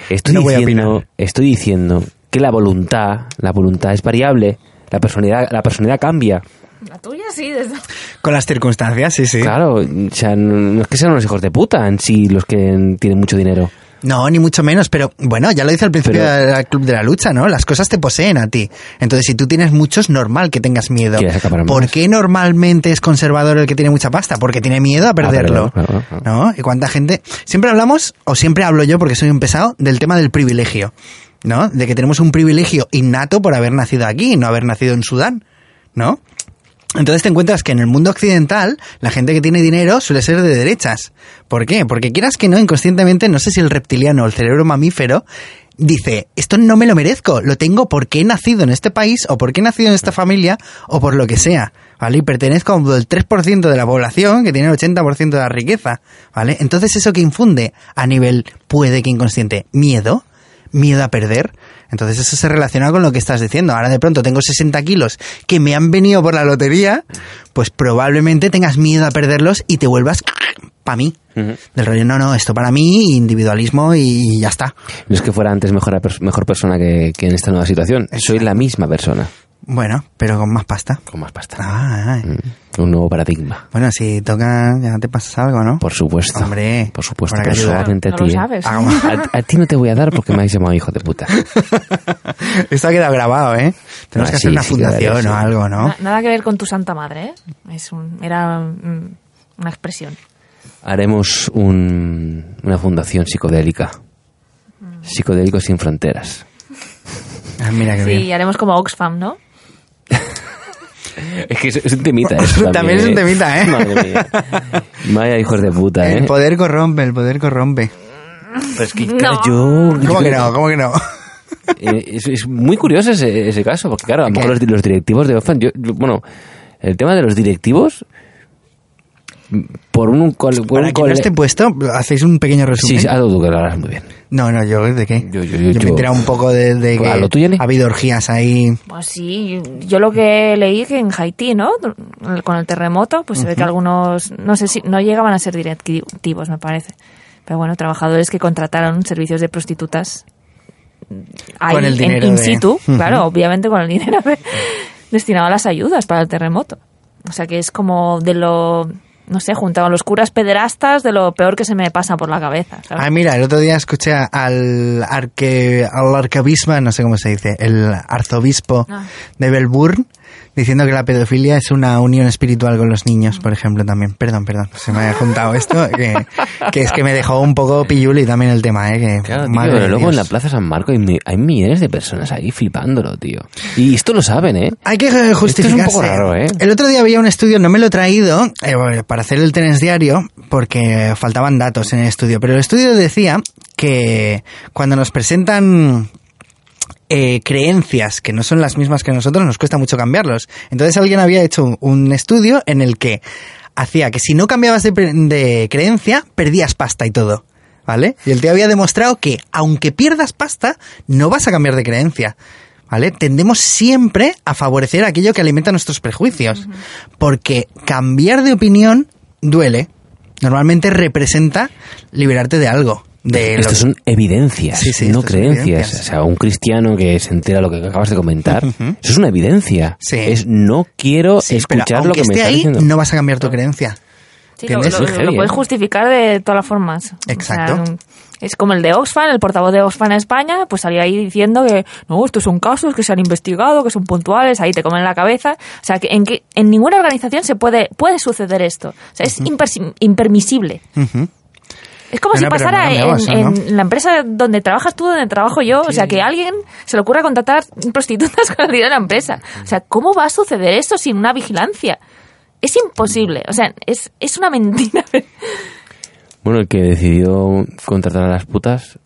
Estoy No diciendo, estoy diciendo que la voluntad, la voluntad es variable, la personalidad, la personalidad cambia. La tuya sí, desde... Con las circunstancias, sí, sí. Claro, o sea, no no es que sean los hijos de puta en sí los que tienen mucho dinero. No, ni mucho menos, pero bueno, ya lo dice al principio Pero- del Club de la Lucha, ¿no? Las cosas te poseen a ti. Entonces, si tú tienes mucho, es normal que tengas miedo. ¿Por más. qué normalmente es conservador el que tiene mucha pasta? Porque tiene miedo a perderlo. ¿No? Y cuánta gente... Siempre hablamos, o siempre hablo yo porque soy un pesado, del tema del privilegio. ¿No? De que tenemos un privilegio innato por haber nacido aquí, no haber nacido en Sudán. ¿No? Entonces te encuentras que en el mundo occidental la gente que tiene dinero suele ser de derechas. ¿Por qué? Porque quieras que no, inconscientemente, no sé si el reptiliano o el cerebro mamífero dice, esto no me lo merezco, lo tengo porque he nacido en este país o porque he nacido en esta familia o por lo que sea, ¿vale? Y pertenezco al 3% de la población que tiene el 80% de la riqueza, ¿vale? Entonces eso que infunde a nivel, puede que inconsciente, miedo, miedo a perder. Entonces eso se relaciona con lo que estás diciendo. Ahora de pronto tengo 60 kilos que me han venido por la lotería, pues probablemente tengas miedo a perderlos y te vuelvas para mí. Del rollo, no, no, esto para mí, individualismo y ya está. No es que fuera antes mejor, mejor persona que, que en esta nueva situación. Soy la misma persona. Bueno, pero con más pasta. Con más pasta. Ah. Mm, Un nuevo paradigma. Bueno, si toca, ya te pasas algo, ¿no? Por supuesto. Hombre, Por supuesto, ayudar. personalmente a ti. lo ¿eh? sabes. A, a ti no te voy a dar porque me habéis llamado hijo de puta. Esto ha quedado grabado, ¿eh? Tenemos Ah, que sí, hacer una sí, fundación quedaría, sí. o algo, ¿no? Na- Nada que ver con tu santa madre, ¿eh? Es un, era mm, una expresión. Haremos un- una fundación psicodélica. Psicodélicos sin fronteras. Ah, mira qué Sí, bien. y haremos como Oxfam, ¿no? Es que es, un temita eso también. También es un ¿eh? temita, ¿eh? Madre mía. Vaya hijos de puta, ¿eh? El poder corrompe, el poder corrompe. Pero es que, No. claro, yo... ¿Cómo que no? ¿Cómo que no? Eh, es, es muy curioso ese, ese caso, porque claro, a lo mejor los, los directivos de Oxfam, yo, yo- bueno, el tema de los directivos, por un, cole- por Para un no cole- esté puesto, hacéis un pequeño resumen. Sí, algo que lo harás muy bien. No, no, yo de qué. Yo- yo- yo- me he yo- enterado un poco de, de que ¿A lo tuyo, ha habido orgías ahí. Pues sí, yo lo que leí que en Haití, ¿no? Con el terremoto, pues se ve que algunos, no sé si, no llegaban a ser directivos, me parece. Pero bueno, trabajadores que contrataron servicios de prostitutas ahí, Con el en dinero in de- situ, claro, obviamente con el dinero de- destinado a las ayudas para el terremoto. O sea que es como de lo, no sé, junto con los curas pederastas, de lo peor que se me pasa por la cabeza. ¿sabes? Ah, mira, el otro día escuché al, arque, al arcabismo, no sé cómo se dice, el arzobispo Ah. de Melbourne, diciendo que la pedofilia es una unión espiritual con los niños, por ejemplo, también. Perdón, perdón, se me ha juntado esto, que, que es que me dejó un poco pilluli también el tema, ¿eh? Que, Claro, tío, pero luego en la Plaza San Marco hay, hay millones de personas ahí flipándolo, tío. Y esto lo saben, ¿eh? Hay que justificarse. Esto es un poco raro, ¿eh? El otro día había un estudio, no me lo he traído eh, para hacer el tenis diario porque faltaban datos en el estudio, pero el estudio decía que cuando nos presentan eh, creencias que no son las mismas que nosotros, nos cuesta mucho cambiarlos. Entonces alguien había hecho un estudio en el que hacía que si no cambiabas de, de creencia, perdías pasta y todo. ¿Vale? Y el tío había demostrado que aunque pierdas pasta, no vas a cambiar de creencia. ¿Vale? Tendemos siempre a favorecer aquello que alimenta nuestros prejuicios. Porque cambiar de opinión duele. Normalmente representa liberarte de algo. De son evidencias, Sí, sí, no creencias. evidencias. O sea, un cristiano que se entera lo que acabas de comentar, eso es una evidencia. Sí. Es no quiero escuchar lo que me está ahí, diciendo. no vas a cambiar tu creencia. Sí, lo, puedes ¿eh? justificar de todas las formas. Exacto. O sea, es como el de Oxfam, el portavoz de Oxfam en España, pues salía ahí diciendo que no, estos son casos que se han investigado, que son puntuales, ahí te comen la cabeza. O sea, que en, que en ninguna organización se puede, puede suceder esto. O sea, es impersi- impermisible. Ujú. Es como No, si pasara no en, cambiamos, ¿no? en la empresa donde trabajas tú, donde trabajo yo. O sea, que a alguien se le ocurra contratar prostitutas con el dinero de la empresa. O sea, ¿cómo va a suceder esto sin una vigilancia? Es imposible. O sea, es, es una mentira. Bueno, el que decidió contratar a las putas,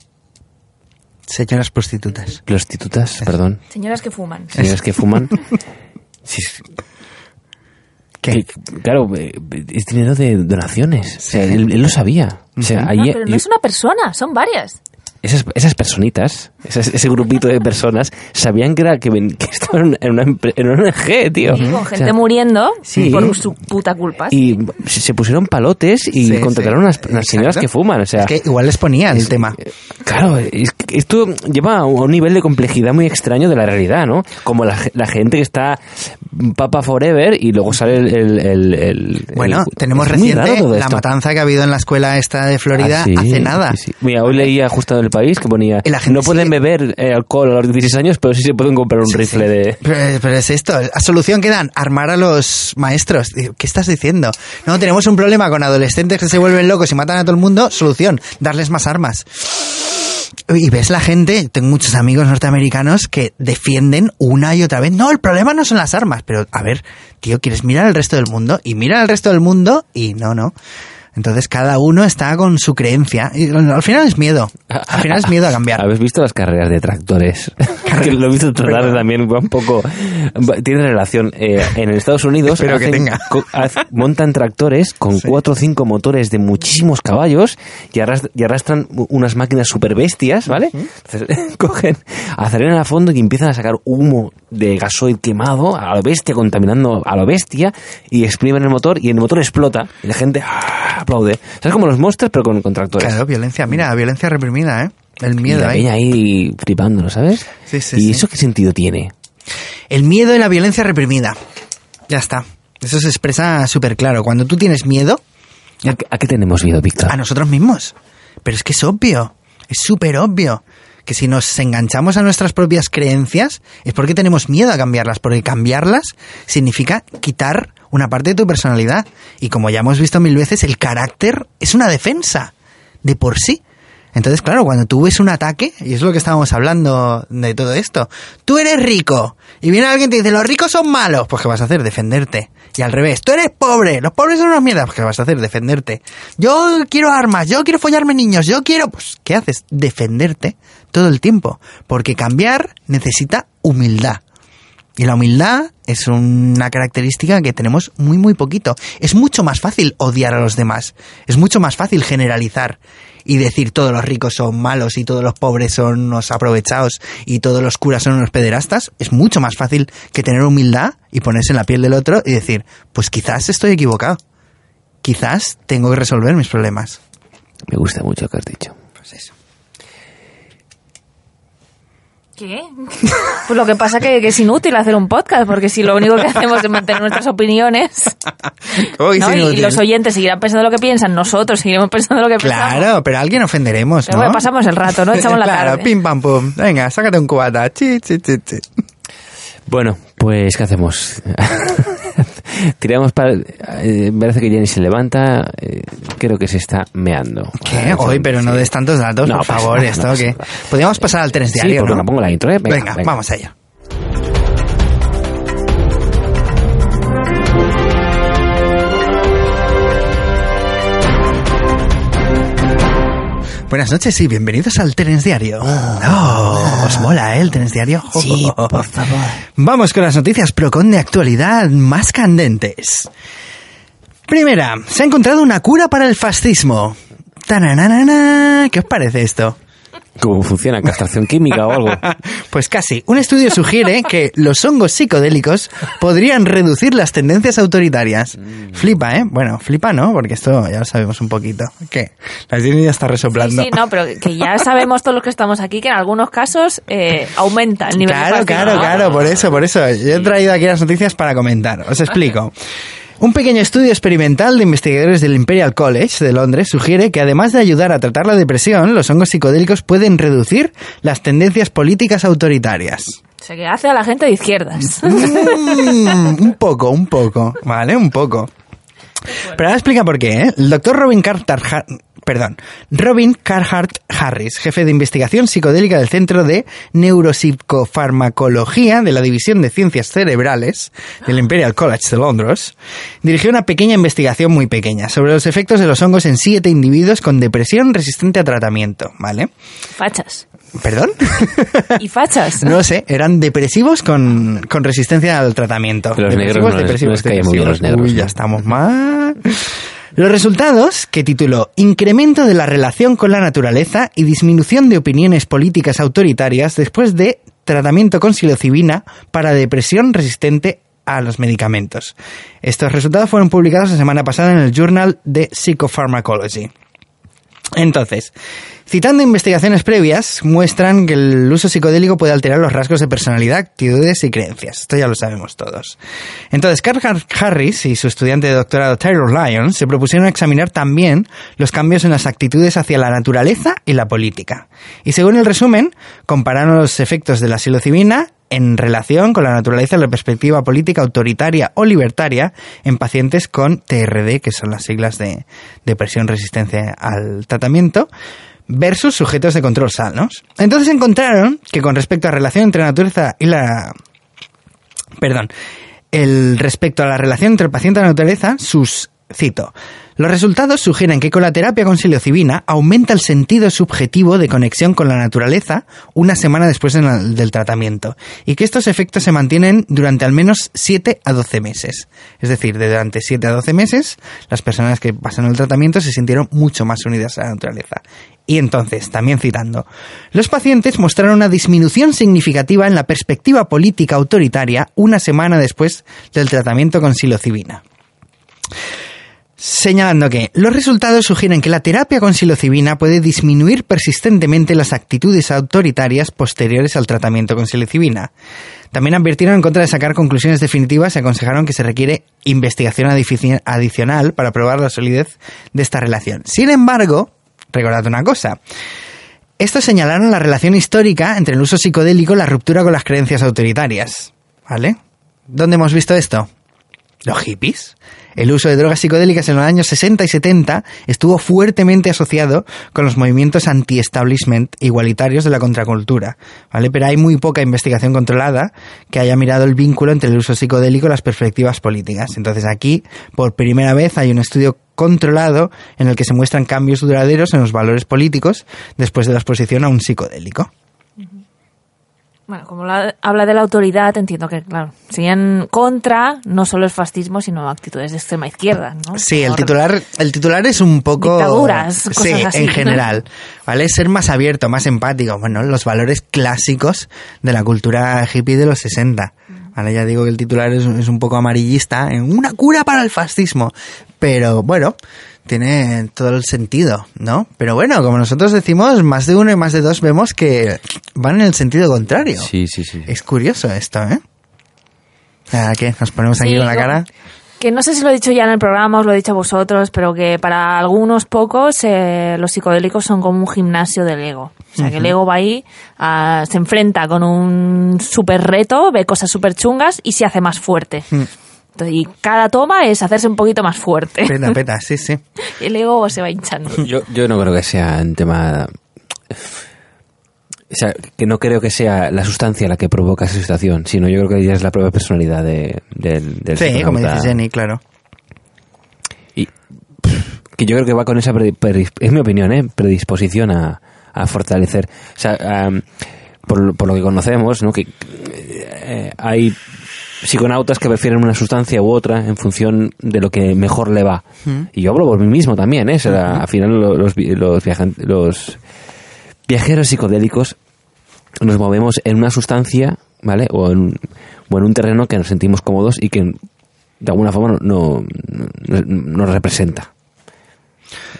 Señoras prostitutas. prostitutas, perdón, Señoras que fuman. señoras que fuman. sí, es- ¿Qué? que, claro, eh, es dinero de donaciones. O sea, él, él lo sabía. O sea, No, ahí- pero no es una persona, son varias. esas, esas personitas, ese grupito de personas, sabían que, era, que, ven- que estaban en una, en una ONG, tío. Y con O gente sea, muriendo sí. por su puta culpa. Y se se pusieron palotes y Sí, contrataron sí. unas, unas señoras Exacto. que fuman. O sea, Es que igual les ponía el tema. Claro, es que esto lleva a un nivel de complejidad muy extraño de la realidad, ¿no? Como la, ge- la gente que está Papa Forever y luego sale el... el- el- el- Bueno, el- tenemos reciente todo la matanza que ha habido en la escuela esta de Florida Ah, sí, hace nada. sí, sí. Mira, hoy leía justo en el país que ponía, la gente no pueden beber eh, alcohol a los 16 años, pero sí se pueden comprar un rifle de... Pero, pero es esto, la solución que dan, armar a los maestros. Digo, ¿Qué estás diciendo? No, tenemos un problema con adolescentes que se vuelven locos y matan a todo el mundo. Solución, darles más armas. Y ves la gente, tengo muchos amigos norteamericanos que defienden una y otra vez. No, el problema no son las armas, pero a ver, tío, ¿quieres mirar al resto del mundo? Y mira al resto del mundo y no, no. Entonces cada uno está con su creencia. Y al final es miedo. Al final es miedo a cambiar. ¿Habéis visto las carreras de tractores? que lo he visto tarde también, va un poco... Tiene relación. Eh, en Estados Unidos que tenga. montan tractores con cuatro o cinco motores de muchísimos caballos y, arras- y arrastran unas máquinas super bestias, ¿vale? Entonces cogen, aceleran a fondo y empiezan a sacar humo de gasoil quemado a lo bestia, contaminando a lo bestia y exprimen el motor y el motor explota y la gente ¡ah! aplaude. ¿Sabes como los monsters pero con, con tractores? Claro, violencia. Mira, violencia reprimida, ¿eh? El y miedo la ahí. ahí flipándolo, ¿sabes? Sí, sí, ¿Y sí. eso qué sentido tiene? El miedo y la violencia reprimida. Ya está. Eso se expresa súper claro. Cuando tú tienes miedo, ¿A qué, a qué tenemos miedo, Víctor? a nosotros mismos. Pero es que es obvio, es súper obvio que si nos enganchamos a nuestras propias creencias es porque tenemos miedo a cambiarlas, porque cambiarlas significa quitar una parte de tu personalidad. Y como ya hemos visto mil veces, el carácter es una defensa de por sí. Entonces, claro, cuando tú ves un ataque, y es lo que estábamos hablando de todo esto, tú eres rico y viene alguien y te dice, los ricos son malos, pues ¿qué vas a hacer? Defenderte. Y al revés, tú eres pobre, los pobres son unas mierdas, pues ¿qué vas a hacer? Defenderte. Yo quiero armas, yo quiero follarme niños, yo quiero... Pues, ¿qué haces? Defenderte todo el tiempo. Porque cambiar necesita humildad. Y la humildad es una característica que tenemos muy, muy poquito. Es mucho más fácil odiar a los demás. Es mucho más fácil generalizar y decir todos los ricos son malos y todos los pobres son unos aprovechados y todos los curas son unos pederastas. Es mucho más fácil que tener humildad y ponerse en la piel del otro y decir, pues quizás estoy equivocado. Quizás tengo que resolver mis problemas. Me gusta mucho lo que has dicho. Pues eso. ¿Qué? Pues lo que pasa que, que es inútil hacer un podcast, porque si lo único que hacemos es mantener nuestras opiniones ¿Cómo que ¿no? es y, los oyentes seguirán pensando lo que piensan, nosotros seguiremos pensando lo que pensamos. Claro, pero a alguien ofenderemos, Pero ¿no? bueno, pasamos el rato, ¿no? Echamos la claro, tarde. pim pam pum. Venga, sácate un cubata. Chi, chi, chi, chi. Bueno, pues ¿qué hacemos? Tiramos para... eh, parece que Jenny se levanta, eh, creo que se está meando. ¿Qué? Hoy, pero no sí. des tantos datos, No por pasa favor. ¿Esto no nada. Podríamos pasar al tren Sí, diario, pues ¿no? venga, pongo la intro, ¿eh? Venga. vamos allá. Buenas noches y bienvenidos al Trenes Diario. Oh, ¿Os mola eh, el Trenes Diario? Sí, por favor. Vamos con las noticias Procon de actualidad más candentes. Primera, se ha encontrado una cura para el fascismo. Tananana. ¿Qué os parece esto? ¿Cómo funciona? ¿Castración química o algo? Pues casi. Un estudio sugiere que los hongos psicodélicos podrían reducir las tendencias autoritarias. Flipa, ¿eh? Bueno, flipa no, porque esto ya lo sabemos un poquito. ¿Qué? La Jenny ya está Sí, resoplando. sí, no, pero que ya sabemos todos los que estamos aquí que en algunos casos eh, aumenta el nivel de Claro, claro, claro, por eso, por eso. Yo he traído aquí las noticias para comentar. Os explico. Un pequeño estudio experimental de investigadores del Imperial College de Londres sugiere que además de ayudar a tratar la depresión, los hongos psicodélicos pueden reducir las tendencias políticas autoritarias. O sea, que hace a la gente de izquierdas. Mm, un poco, un poco, ¿vale? Un poco. Pero ahora explica por qué, ¿eh? El doctor Robin Carter... Perdón, Robin Carhart Harris, jefe de investigación psicodélica del Centro de Neuropsicofarmacología de la División de Ciencias Cerebrales del Imperial College de Londres, dirigió una pequeña investigación muy pequeña sobre los efectos de los hongos en siete individuos con depresión resistente a tratamiento, ¿vale? Fachas. ¿Perdón? Y fachas. No lo sé, eran depresivos con, con resistencia al tratamiento. Los negros Depresivos, no les- depresivos, no les caen muy bien los depresivos. negros, Uy, ya estamos mal. Los resultados, que tituló Incremento de la relación con la naturaleza y disminución de opiniones políticas autoritarias después de tratamiento con psilocibina para depresión resistente a los medicamentos. Estos resultados fueron publicados la semana pasada en el Journal de Psychopharmacology. Entonces, citando investigaciones previas, muestran que el uso psicodélico puede alterar los rasgos de personalidad, actitudes y creencias. Esto ya lo sabemos todos. Entonces, Carl Har- Harris y su estudiante de doctorado Taylor Lyon se propusieron examinar también los cambios en las actitudes hacia la naturaleza y la política. Y según el resumen, compararon los efectos de la psilocibina en relación con la naturaleza y la perspectiva política autoritaria o libertaria en pacientes con TRD, que son las siglas de depresión resistencia al tratamiento, versus sujetos de control sanos. Entonces encontraron que con respecto a la relación entre la naturaleza y la... Perdón. El respecto a la relación entre el paciente y la naturaleza, sus... Cito. Los resultados sugieren que con la terapia con psilocibina aumenta el sentido subjetivo de conexión con la naturaleza una semana después del tratamiento y que estos efectos se mantienen durante al menos 7 a 12 meses. Es decir, de durante 7 a 12 meses las personas que pasaron el tratamiento se sintieron mucho más unidas a la naturaleza. Y entonces, también citando, los pacientes mostraron una disminución significativa en la perspectiva política autoritaria una semana después del tratamiento con psilocibina señalando que los resultados sugieren que la terapia con psilocibina puede disminuir persistentemente las actitudes autoritarias posteriores al tratamiento con psilocibina. También advirtieron en contra de sacar conclusiones definitivas y aconsejaron que se requiere investigación adici- adicional para probar la solidez de esta relación. Sin embargo, recordad una cosa. Estos señalaron la relación histórica entre el uso psicodélico y la ruptura con las creencias autoritarias. ¿Vale? ¿Dónde hemos visto esto? Los hippies. El uso de drogas psicodélicas en los años 60 y 70 estuvo fuertemente asociado con los movimientos anti-establishment igualitarios de la contracultura, ¿vale? Pero hay muy poca investigación controlada que haya mirado el vínculo entre el uso psicodélico y las perspectivas políticas. Entonces aquí, por primera vez, hay un estudio controlado en el que se muestran cambios duraderos en los valores políticos después de la exposición a un psicodélico. Bueno, como la- habla de la autoridad, entiendo que, claro, serían contra no solo el fascismo, sino actitudes de extrema izquierda, ¿no? Sí, el titular, el titular es un poco... Dictaduras, cosas sí, así, en general. ¿Vale? Ser más abierto, más empático. Bueno, los valores clásicos de la cultura hippie de los 60. Vale, ya digo que el titular es, es un poco amarillista. En una cura para el fascismo. Pero bueno, tiene todo el sentido, ¿no? Pero bueno, como nosotros decimos, más de uno y más de dos vemos que van en el sentido contrario. Sí, sí, sí. Es curioso esto, ¿eh? ¿A qué? ¿Nos ponemos aquí Sí, con la cara? Que no sé si lo he dicho ya en el programa, os lo he dicho a vosotros, pero que para algunos pocos eh, los psicodélicos son como un gimnasio del ego. O sea, que el ego va ahí, ah, se enfrenta con un super reto, ve cosas súper chungas y se hace más fuerte. Entonces, y cada toma es hacerse un poquito más fuerte. Peta, peta, sí, sí. Y el ego se va hinchando. Yo, yo no creo que sea un tema... O sea, que no creo que sea la sustancia la que provoca esa situación, sino yo creo que ya es la propia personalidad de, del, del Sí, como dice Jenny, claro. Y pff, que yo creo que va con esa, es mi opinión, ¿eh? predisposición a, a fortalecer. O sea, am, por, lo- por lo que conocemos, ¿no? que eh, hay psiconautas que prefieren una sustancia u otra en función de lo que mejor le va. Y yo hablo por mí mismo también, ¿eh? O sea, al final lo- los, vi- los, viajan- los viajeros psicodélicos nos movemos en una sustancia, ¿vale? O en, o en un terreno que nos sentimos cómodos y que de alguna forma no, no- nos representa.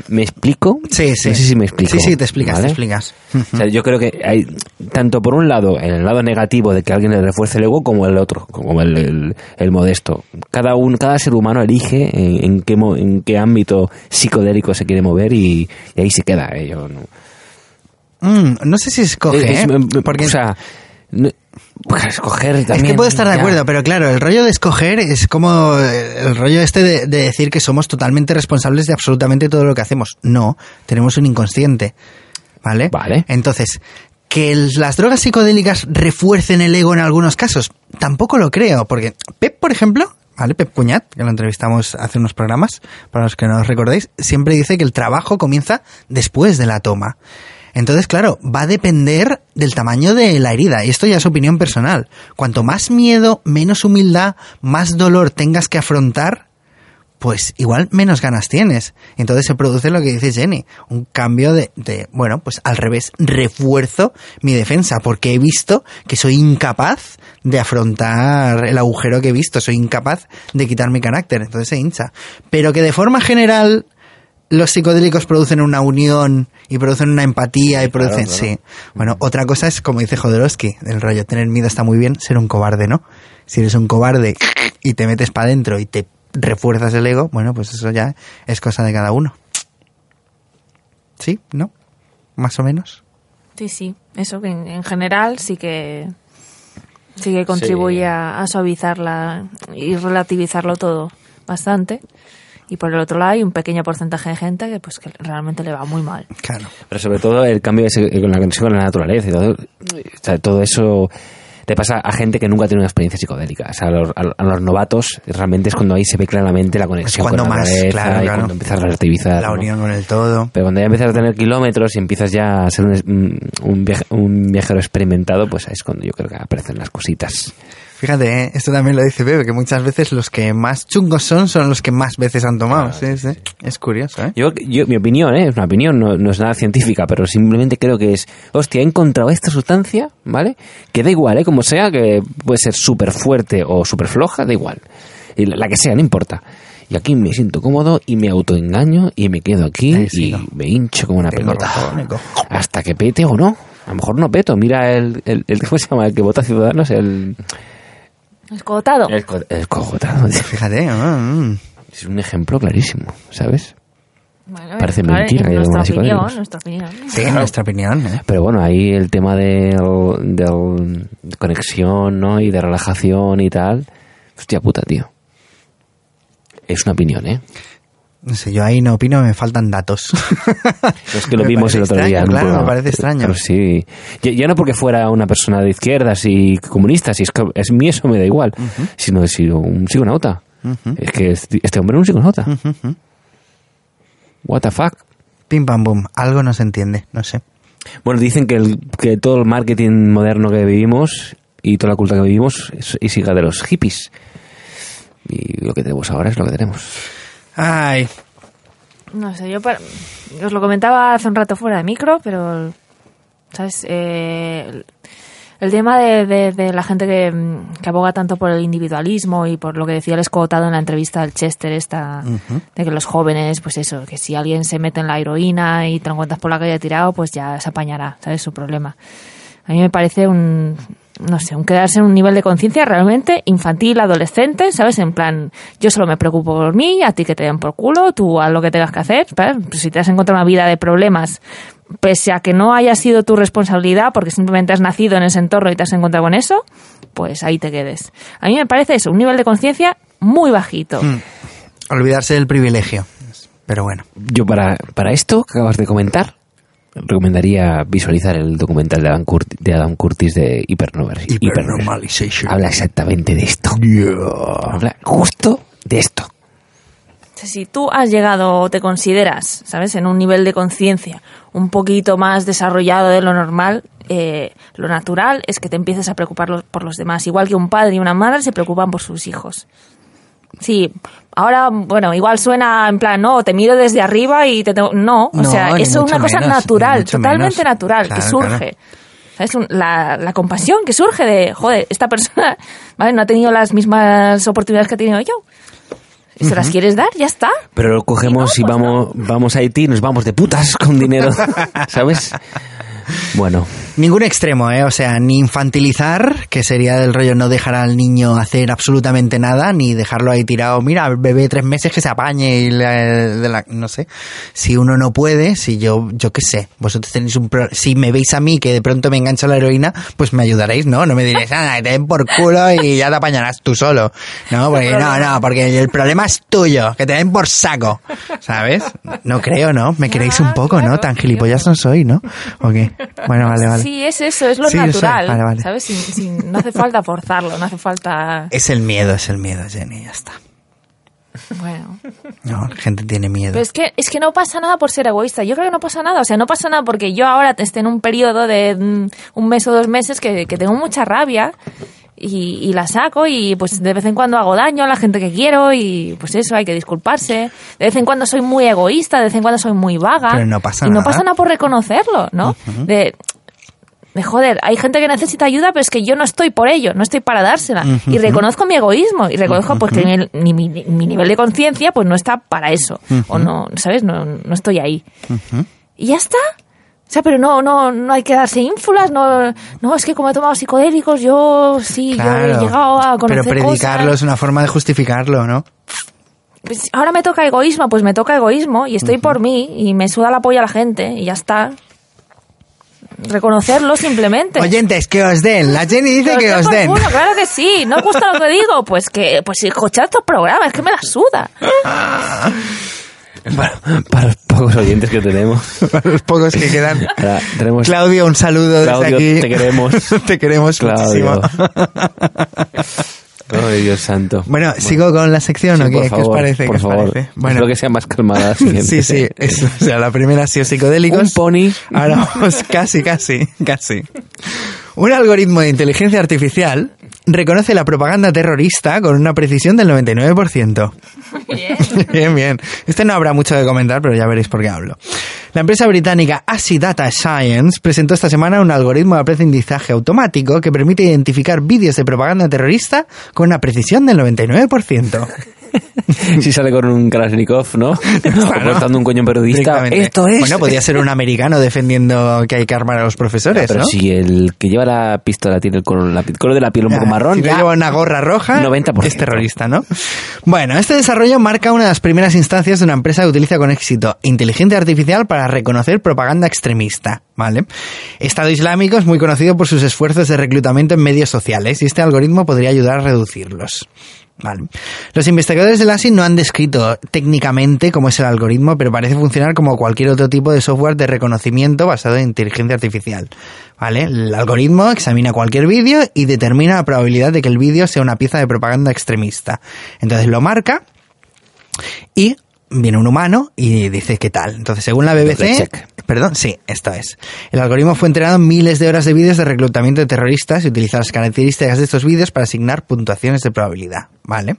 ¿Me explico? Sí, sí. No sé si me explico. Sí, sí, te explicas, ¿vale? te explicas. O sea, yo creo que hay, tanto por un lado, en el lado negativo de que alguien le refuerce el ego, como el otro, como el, el- el modesto. Cada un, cada ser humano elige en, en qué, en qué ámbito psicodélico se quiere mover y, y ahí se queda. ¿eh? Yo no, Mm, no sé si escoge, Es- ¿eh? Porque o sea, no- pues, escoger es también. que puedo estar de ya. acuerdo, pero claro, el rollo de escoger es como el rollo este de, de decir que somos totalmente responsables de absolutamente todo lo que hacemos. No, tenemos un inconsciente. ¿Vale? Vale. Entonces, que el- las drogas psicodélicas refuercen el ego en algunos casos, tampoco lo creo, porque Pep, por ejemplo, ¿vale? Pep Cuñat, que lo entrevistamos hace unos programas, para los que no os recordéis, siempre dice que el trabajo comienza después de la toma. Entonces, claro, va a depender del tamaño de la herida, y esto ya es opinión personal. Cuanto más miedo, menos humildad, más dolor tengas que afrontar, pues igual menos ganas tienes. Entonces se produce lo que dice Jenny, un cambio de, de, bueno, pues al revés, refuerzo mi defensa, porque he visto que soy incapaz de afrontar el agujero que he visto, soy incapaz de quitar mi carácter, entonces se hincha. Pero que de forma general los psicodélicos producen una unión y producen una empatía y producen, claro. sí. Bueno, otra cosa es, como dice Jodorowsky, el rollo, tener miedo está muy bien, ser un cobarde, ¿no? Si eres un cobarde y te metes para adentro y te refuerzas el ego, bueno, pues eso ya es cosa de cada uno. ¿Sí? ¿No? Más o menos. Sí, sí. Eso que en, en general sí que sí que contribuye a, a suavizarla y relativizarlo todo bastante. Y por el otro lado hay un pequeño porcentaje de gente que pues que realmente le va muy mal. Claro. Pero sobre todo el cambio con la conexión con la naturaleza y todo, o sea, todo eso te pasa a gente que nunca tiene una experiencia psicodélica. O sea, a los, a- a los novatos realmente es cuando ahí se ve claramente la conexión cuando con la más, naturaleza claro, y claro. cuando empiezas a relativizar. La ¿no? unión con el todo. Pero cuando ya empiezas a tener kilómetros y empiezas ya a ser un, un, viaje- un viajero experimentado, pues ahí es cuando yo creo que aparecen las cositas. Fíjate, ¿eh? esto también lo dice Bebe, que muchas veces los que más chungos son son los que más veces han tomado. sí, sí. Es curioso, ¿eh? Yo, yo- mi opinión, ¿eh? es una opinión, no, no es nada científica, pero simplemente creo que es, hostia, he encontrado esta sustancia, ¿vale? Que da igual, ¿eh? Como sea, que puede ser súper fuerte o súper floja, da igual. Y la, que sea, no importa. Y aquí me siento cómodo y me autoengaño y me quedo aquí y me hincho como una Tengo pelota. razón. Hasta que pete o no. A lo mejor no peto, mira el, el, el- ¿cómo se llama? El que vota Ciudadanos, el... Escotado. El, co- el cogotado, tío. Fíjate, mm. Es un ejemplo clarísimo, ¿sabes? Bueno, parece claro, mentira que nuestra opinión, nuestra opinión. Sí, nuestra opinión. ¿eh? Pero bueno, ahí el tema de, de conexión, ¿no? Y de relajación y tal. Hostia puta, tío. Es una opinión, ¿eh? No sé, yo ahí no opino, me faltan datos. Es que lo Me vimos el otro día. Claro, me parece extraño. Pero sí. Ya, ya no porque fuera una persona de izquierdas y comunista, si es que es mí eso me da igual, sino de si un psiconauta. Es que este hombre es un psiconauta. Ujú. What the fuck. Pim pam boom, algo no se entiende, no sé. Bueno, dicen que, el- que todo el marketing moderno que vivimos y toda la cultura que vivimos es, es hija de los hippies. Y lo que tenemos ahora es lo que tenemos. Ay, No sé, yo para- os lo comentaba hace un rato fuera de micro, pero, ¿sabes? Eh, el, el tema de, de- de la gente que, que aboga tanto por el individualismo y por lo que decía el escotado en la entrevista del Chester esta, de que los jóvenes, pues eso, que si alguien se mete en la heroína y te lo encuentras por la calle tirado, pues ya se apañará, ¿sabes? Su problema. A mí me parece un, no sé, un quedarse en un nivel de conciencia realmente infantil, adolescente, ¿sabes? En plan, yo solo me preocupo por mí, a ti que te den por culo, tú haz lo que tengas que hacer, ¿sabes? Pues si te has encontrado una vida de problemas, pese a que no haya sido tu responsabilidad, porque simplemente has nacido en ese entorno y te has encontrado con eso, pues ahí te quedes. A mí me parece eso, un nivel de conciencia muy bajito. olvidarse del privilegio. Pero bueno. Yo para, para esto que acabas de comentar, recomendaría visualizar el documental de Adam, Curti- de Adam Curtis de. Hypernormalization. Habla exactamente de esto. Habla justo de esto. Si tú has llegado o te consideras, ¿sabes?, en un nivel de conciencia un poquito más desarrollado de lo normal, eh, lo natural es que te empieces a preocupar por los demás, igual que un padre y una madre se preocupan por sus hijos. Sí, ahora, bueno, igual suena en plan, no, te miro desde arriba y te tengo... No, o No, sea, ni eso es una cosa menos, natural, totalmente menos. natural, que Claro, surge. Un- La, la compasión que surge de, joder, esta persona, ¿vale? No ha tenido las mismas oportunidades que he tenido yo. Si se las quieres dar, ya está. Pero lo cogemos y vamos, vamos a Haití y nos vamos de putas con dinero. ¿Sabes? Bueno, Ningún extremo, ¿eh? O sea, ni infantilizar, que sería del rollo no dejar al niño hacer absolutamente nada, ni dejarlo ahí tirado, mira, bebé tres meses que se apañe y la- de la- no sé. Si uno no puede, si yo, yo qué sé, vosotros tenéis un pro- si me veis a mí que de pronto me engancho a la heroína, pues me ayudaréis, ¿no? No me diréis, ah, te den por culo y ya te apañarás tú solo. No, porque no, no, porque el problema es tuyo, que te den por saco, ¿sabes? No creo, ¿no? Me queréis un poco, ¿no? Tan gilipollas no soy, ¿no? ¿O qué? Bueno, vale, vale. Sí, es eso, es lo Sí, natural. Vale, vale. ¿Sabes? Sin- sin- no hace falta forzarlo, no hace falta. Es el miedo, es el miedo, Jenny, ya está. Bueno. No, la gente tiene miedo. Pero es que, es que no pasa nada por ser egoísta. Yo creo que no pasa nada. O sea, no pasa nada porque yo ahora esté en un periodo de mm, un mes o dos meses que, que tengo mucha rabia y, y la saco y pues de vez en cuando hago daño a la gente que quiero y pues eso, hay que disculparse. De vez en cuando soy muy egoísta, de vez en cuando soy muy vaga. Pero no pasa y no nada. pasa nada por reconocerlo, ¿no? de, de joder, hay gente que necesita ayuda, pero es que yo no estoy por ello, no estoy para dársela. Y reconozco mi egoísmo y reconozco pues que mi, mi, mi nivel de conciencia pues no está para eso. O no, ¿sabes? No, no estoy ahí. Y ya está. O sea, pero no, no, no hay que darse ínfulas, no, no, es que como he tomado psicodélicos, yo sí, yo he llegado a conocer pero predicarlo cosas. es una forma de justificarlo, ¿no? Pues ahora me toca egoísmo, pues me toca egoísmo y estoy por mí y me suda la polla a la gente y ya está. Reconocerlo simplemente. Oyentes, que os den. La Jenny dice que os os den. culo, claro que sí. ¿No os gusta lo que digo? Pues que, pues escuchad estos programas, es que me la suda. para, para los pocos oyentes que tenemos. Para los pocos que quedan. Ahora, tenemos Claudio, un saludo Claudio, desde aquí. te queremos. te queremos Claudio. muchísimo. Ay, Dios santo. Bueno, ¿sigo con la sección Sí, o qué? por ¿Qué os favor, parece? Por ¿Qué os favor. parece? Espero que sea más calmada. Sí, sí. es- o sea, la primera ha sido psicodélicos. Un pony. Ahora vamos, casi, casi, casi. Un algoritmo de inteligencia artificial reconoce la propaganda terrorista con una precisión del 99%. Bien, bien. Este no habrá mucho que comentar, pero ya veréis por qué hablo. La empresa británica ASI Data Science presentó esta semana un algoritmo de aprendizaje automático que permite identificar vídeos de propaganda terrorista con una precisión del 99%. si sale con un Kalashnikov, ¿no? O cortando un coño periodista. Esto es. Bueno, podría ser un americano defendiendo que hay que armar a los profesores, Pero ¿no? si el que lleva la pistola tiene el color, la- el color de la piel un poco marrón, Si ya- lleva una gorra roja, 90%. es terrorista, ¿no? Bueno, este desarrollo marca una de las primeras instancias de una empresa que utiliza con éxito inteligencia artificial para reconocer propaganda extremista, ¿vale? Estado Islámico es muy conocido por sus esfuerzos de reclutamiento en medios sociales y este algoritmo podría ayudar a reducirlos. Vale. Los investigadores del ASI no han descrito técnicamente cómo es el algoritmo, pero parece funcionar como cualquier otro tipo de software de reconocimiento basado en inteligencia artificial. ¿Vale? El algoritmo examina cualquier vídeo y determina la probabilidad de que el vídeo sea una pieza de propaganda extremista. Entonces lo marca y viene un humano y dice qué tal. Entonces, según la BBC, perdón, sí, esto es. El algoritmo fue entrenado en miles de horas de vídeos de reclutamiento de terroristas y utiliza las características de estos vídeos para asignar puntuaciones de probabilidad, ¿vale?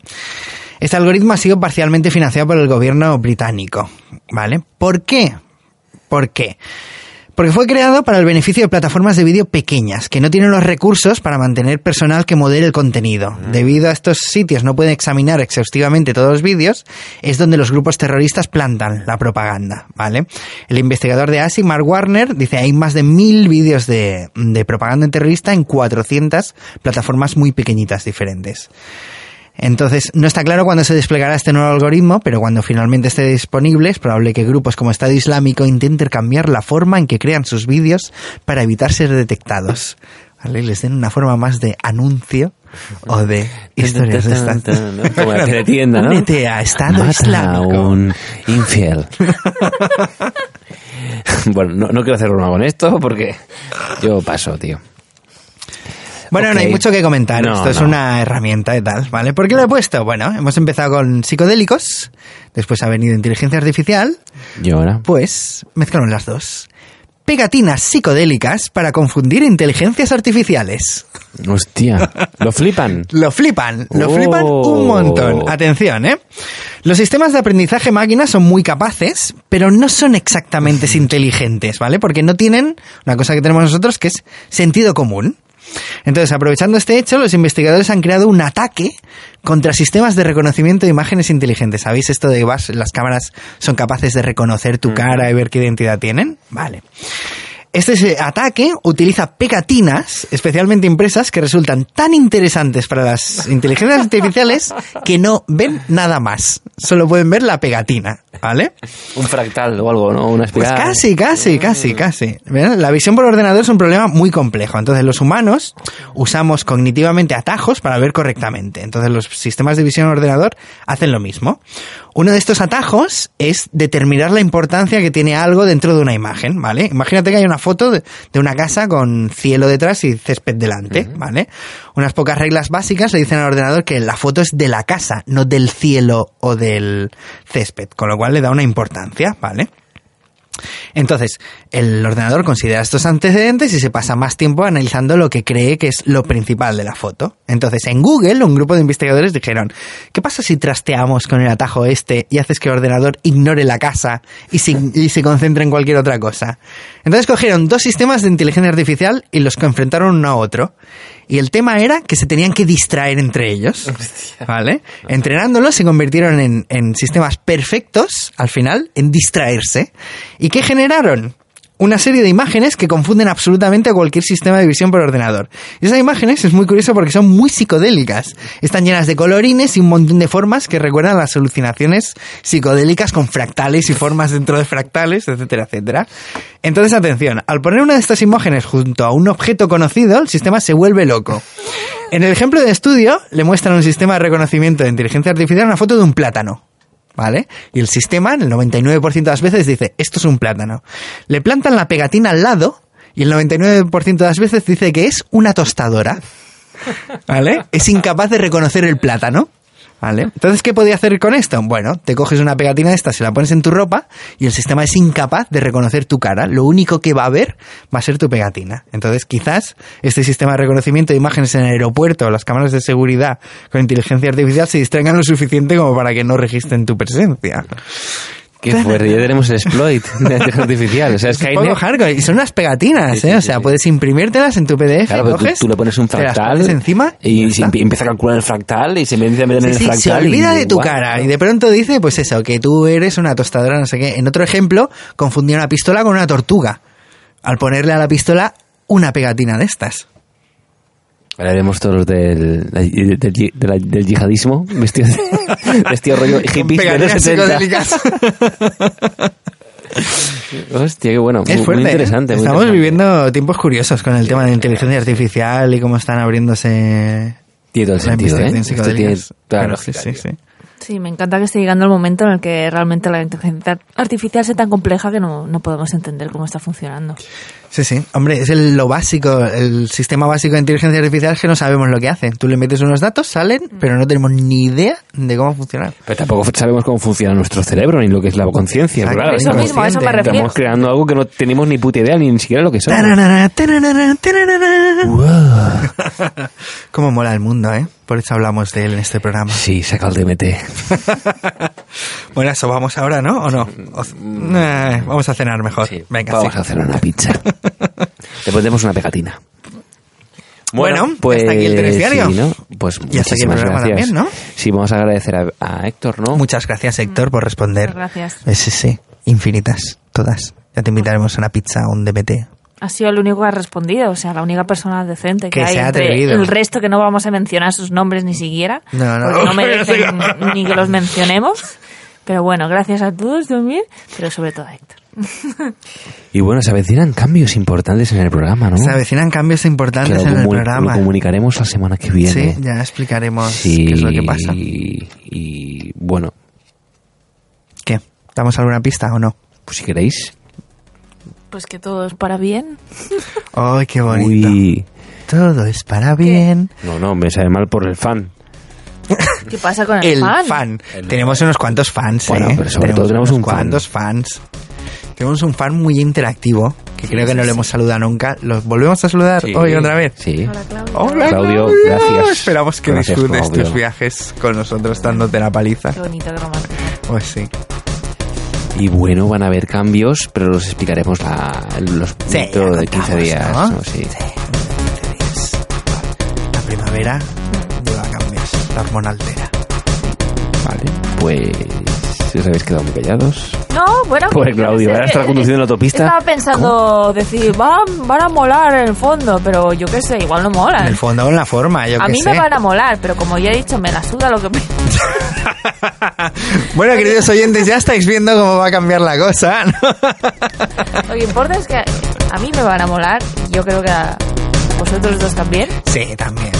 Este algoritmo ha sido parcialmente financiado por el gobierno británico, ¿vale? ¿Por qué? ¿Por qué? Porque fue creado para el beneficio de plataformas de vídeo pequeñas, que no tienen los recursos para mantener personal que modere el contenido. Debido a estos sitios no pueden examinar exhaustivamente todos los vídeos, es donde los grupos terroristas plantan la propaganda, ¿vale? El investigador de ASI, Mark Warner, dice hay más de mil vídeos de, de propaganda terrorista en 400 plataformas muy pequeñitas diferentes. Entonces, no está claro cuándo se desplegará este nuevo algoritmo, pero cuando finalmente esté disponible, es probable que grupos como Estado Islámico intenten cambiar la forma en que crean sus vídeos para evitar ser detectados. ¿Vale? Les den una forma más de anuncio o de historias de estas. Como la teletienda, ¿no? Únete a Estado Mata a Islámico. un infiel. bueno, no, no quiero hacer broma con esto porque yo paso, tío. Bueno, no hay mucho que comentar. No, Esto es no. una herramienta y tal, ¿vale? ¿Por qué lo he puesto? Bueno, hemos empezado con psicodélicos, después ha venido inteligencia artificial, Y ahora. Pues mezclaron las dos. Pegatinas psicodélicas para confundir inteligencias artificiales. Hostia, lo flipan. Lo flipan, lo Oh. flipan un montón. Atención, ¿eh? Los sistemas de aprendizaje máquina son muy capaces, pero no son exactamente inteligentes, ¿vale? Porque no tienen una cosa que tenemos nosotros que es sentido común. Entonces, aprovechando este hecho, los investigadores han creado un ataque contra sistemas de reconocimiento de imágenes inteligentes. ¿Sabéis esto de vas, las cámaras son capaces de reconocer tu cara y ver qué identidad tienen? Vale. Este ataque utiliza pegatinas especialmente impresas que resultan tan interesantes para las inteligencias artificiales que no ven nada más. Solo pueden ver la pegatina, ¿vale? Un fractal o algo, ¿no? Una Pues espiral. casi, casi, casi, casi. ¿Verdad? La visión por ordenador es un problema muy complejo. Entonces los humanos usamos cognitivamente atajos para ver correctamente. Entonces los sistemas de visión por ordenador hacen lo mismo. Uno de estos atajos es determinar la importancia que tiene algo dentro de una imagen, ¿vale? Imagínate que hay una foto de, de una casa con cielo detrás y césped delante, ¿vale? Unas pocas reglas básicas le dicen al ordenador que la foto es de la casa, no del cielo o del césped, con lo cual le da una importancia, ¿vale? Entonces, el ordenador considera estos antecedentes y se pasa más tiempo analizando lo que cree que es lo principal de la foto. Entonces, en Google, un grupo de investigadores dijeron, ¿qué pasa si trasteamos con el atajo este y haces que el ordenador ignore la casa y se, concentre en cualquier otra cosa? Entonces cogieron dos sistemas de inteligencia artificial y los confrontaron uno a otro. Y el tema era que se tenían que distraer entre ellos. ¿Vale? Entrenándolos se convirtieron en, en sistemas perfectos, al final, en distraerse. ¿Y qué generaron? Una serie de imágenes que confunden absolutamente a cualquier sistema de visión por ordenador. Y esas imágenes es muy curioso porque son muy psicodélicas. Están llenas de colorines y un montón de formas que recuerdan las alucinaciones psicodélicas con fractales y formas dentro de fractales, etcétera, etcétera. Entonces, atención, al poner una de estas imágenes junto a un objeto conocido, el sistema se vuelve loco. En el ejemplo de estudio, le muestran un sistema de reconocimiento de inteligencia artificial una foto de un plátano. ¿Vale? Y el sistema, en el 99% de las veces, dice, esto es un plátano. Le plantan la pegatina al lado y el 99% de las veces dice que es una tostadora. ¿Vale? Es incapaz de reconocer el plátano. ¿Vale? Entonces, ¿qué podía hacer con esto? Bueno, te coges una pegatina de esta, se la pones en tu ropa y el sistema es incapaz de reconocer tu cara. Lo único que va a ver va a ser tu pegatina. Entonces, quizás este sistema de reconocimiento de imágenes en el aeropuerto o las cámaras de seguridad con inteligencia artificial se distraigan lo suficiente como para que no registren tu presencia. Qué fuerte, ya tenemos el exploit de inteligencia artificial. O sea, Es poco hardcore. Y son unas pegatinas, Sí, sí, ¿eh? O sea, sí. puedes imprimírtelas en tu PDF, Claro, tú, coges, tú le pones un fractal pones encima y, se empieza a calcular el fractal y se empieza a meter en el sí, se fractal. olvida y, de tu cara y de pronto dice, pues eso, que tú eres una tostadora, no sé qué. En otro ejemplo, confundía una pistola con una tortuga. Al ponerle a la pistola una pegatina de estas. Ahora veremos todos del, del, del- del yihadismo vestidos vestido rollo hippie de los Pegatinas 70. psicodélicas. Hostia, qué bueno. Es muy- fuerte. Muy ¿eh? interesante. muy Estamos interesante. viviendo tiempos curiosos con el tema de inteligencia artificial y cómo están abriéndose Tiene todo el sentido, ¿eh? investigación Esto tiene psicodélicas. toda la Claro, sí, lógica, sí, sí. Sí, me encanta que esté llegando el momento en el que realmente la inteligencia artificial sea tan compleja que no, no podemos entender cómo está funcionando. Sí, sí. Hombre, es el, lo básico, el sistema básico de inteligencia artificial es que no sabemos lo que hace. Tú le metes unos datos, salen, pero no tenemos ni idea de cómo funcionar. Pero tampoco sabemos cómo funciona nuestro cerebro ni lo que es la conciencia. Exacto. Claro, Eso estamos- mismo, a eso me refiero. Estamos creando algo que no tenemos ni puta idea ni siquiera lo que somos. Tararara, tararara, tararara. Cómo mola el mundo, ¿eh? Por eso hablamos de él en este programa. Sí, saca el DMT. Bueno, eso vamos ahora, ¿no? ¿O no? O- Eh, vamos a cenar mejor. Sí, Venga, vamos sí. a hacer una pizza. Le pondremos una pegatina. Bueno, hasta aquí el telediario. sí, ¿no? Pues Y hasta aquí el muchísimas programa gracias. también, ¿no? Sí, vamos a agradecer a, a Héctor, ¿no? Muchas gracias, Héctor, por responder. Muchas gracias. Eh, Sí, sí, infinitas, todas. Ya te invitaremos a una pizza o un DMT. Ha sido el único que ha respondido, o sea, la única persona decente que, Que hay se ha entre atrevido. el resto que no vamos a mencionar sus nombres ni siquiera. No, no. porque no merecen ni que los mencionemos. Pero bueno, gracias a todos también, pero sobre todo a Héctor. Y bueno, se avecinan cambios importantes en el programa, ¿no? Se avecinan cambios Que importantes lo, en el programa. lo comunicaremos la semana que viene. Sí, ya explicaremos Sí, qué es lo que pasa. Y bueno, ¿Qué? ¿Damos alguna pista o no? pues si queréis. Pues que todo es para bien. ¡Ay, qué bonito! Uy. Todo es para bien. No, no, me sabe mal por el fan. ¿Qué pasa con el, El fan? fan. Tenemos unos cuantos fans, Bueno, ¿eh? pero sobre todo tenemos unos un fan. cuantos fans. Tenemos un fan muy interactivo, que creo que no le hemos saludado nunca. ¿Los volvemos a saludar Sí. hoy otra vez? Sí. Hola, Claudia. Hola, Claudio, gracias. Esperamos que Gracias, disfrutes Claudio. tus viajes con nosotros dándote la paliza. Qué bonito, qué romántico. Pues sí. Y bueno, van a haber cambios, pero los explicaremos la, los Sí, dentro ya de 15 contamos, días. ¿no? ¿no? Sí. La primavera lleva cambios. La hormona altera. Vale, pues os habéis quedado muy callados. No, bueno. Pobre Claudio, ahora está conduciendo en la autopista. Estaba pensando decir, van, van a molar en el fondo, pero yo qué sé, igual no En molan. el fondo o en la forma, yo a qué mí sé. me van a molar, pero como ya he dicho, me la suda lo que me... Bueno, queridos oyentes, ya estáis viendo cómo va a cambiar la cosa. ¿no? Lo que importa es que a mí me van a molar, y yo creo que a vosotros dos también, Sí, también.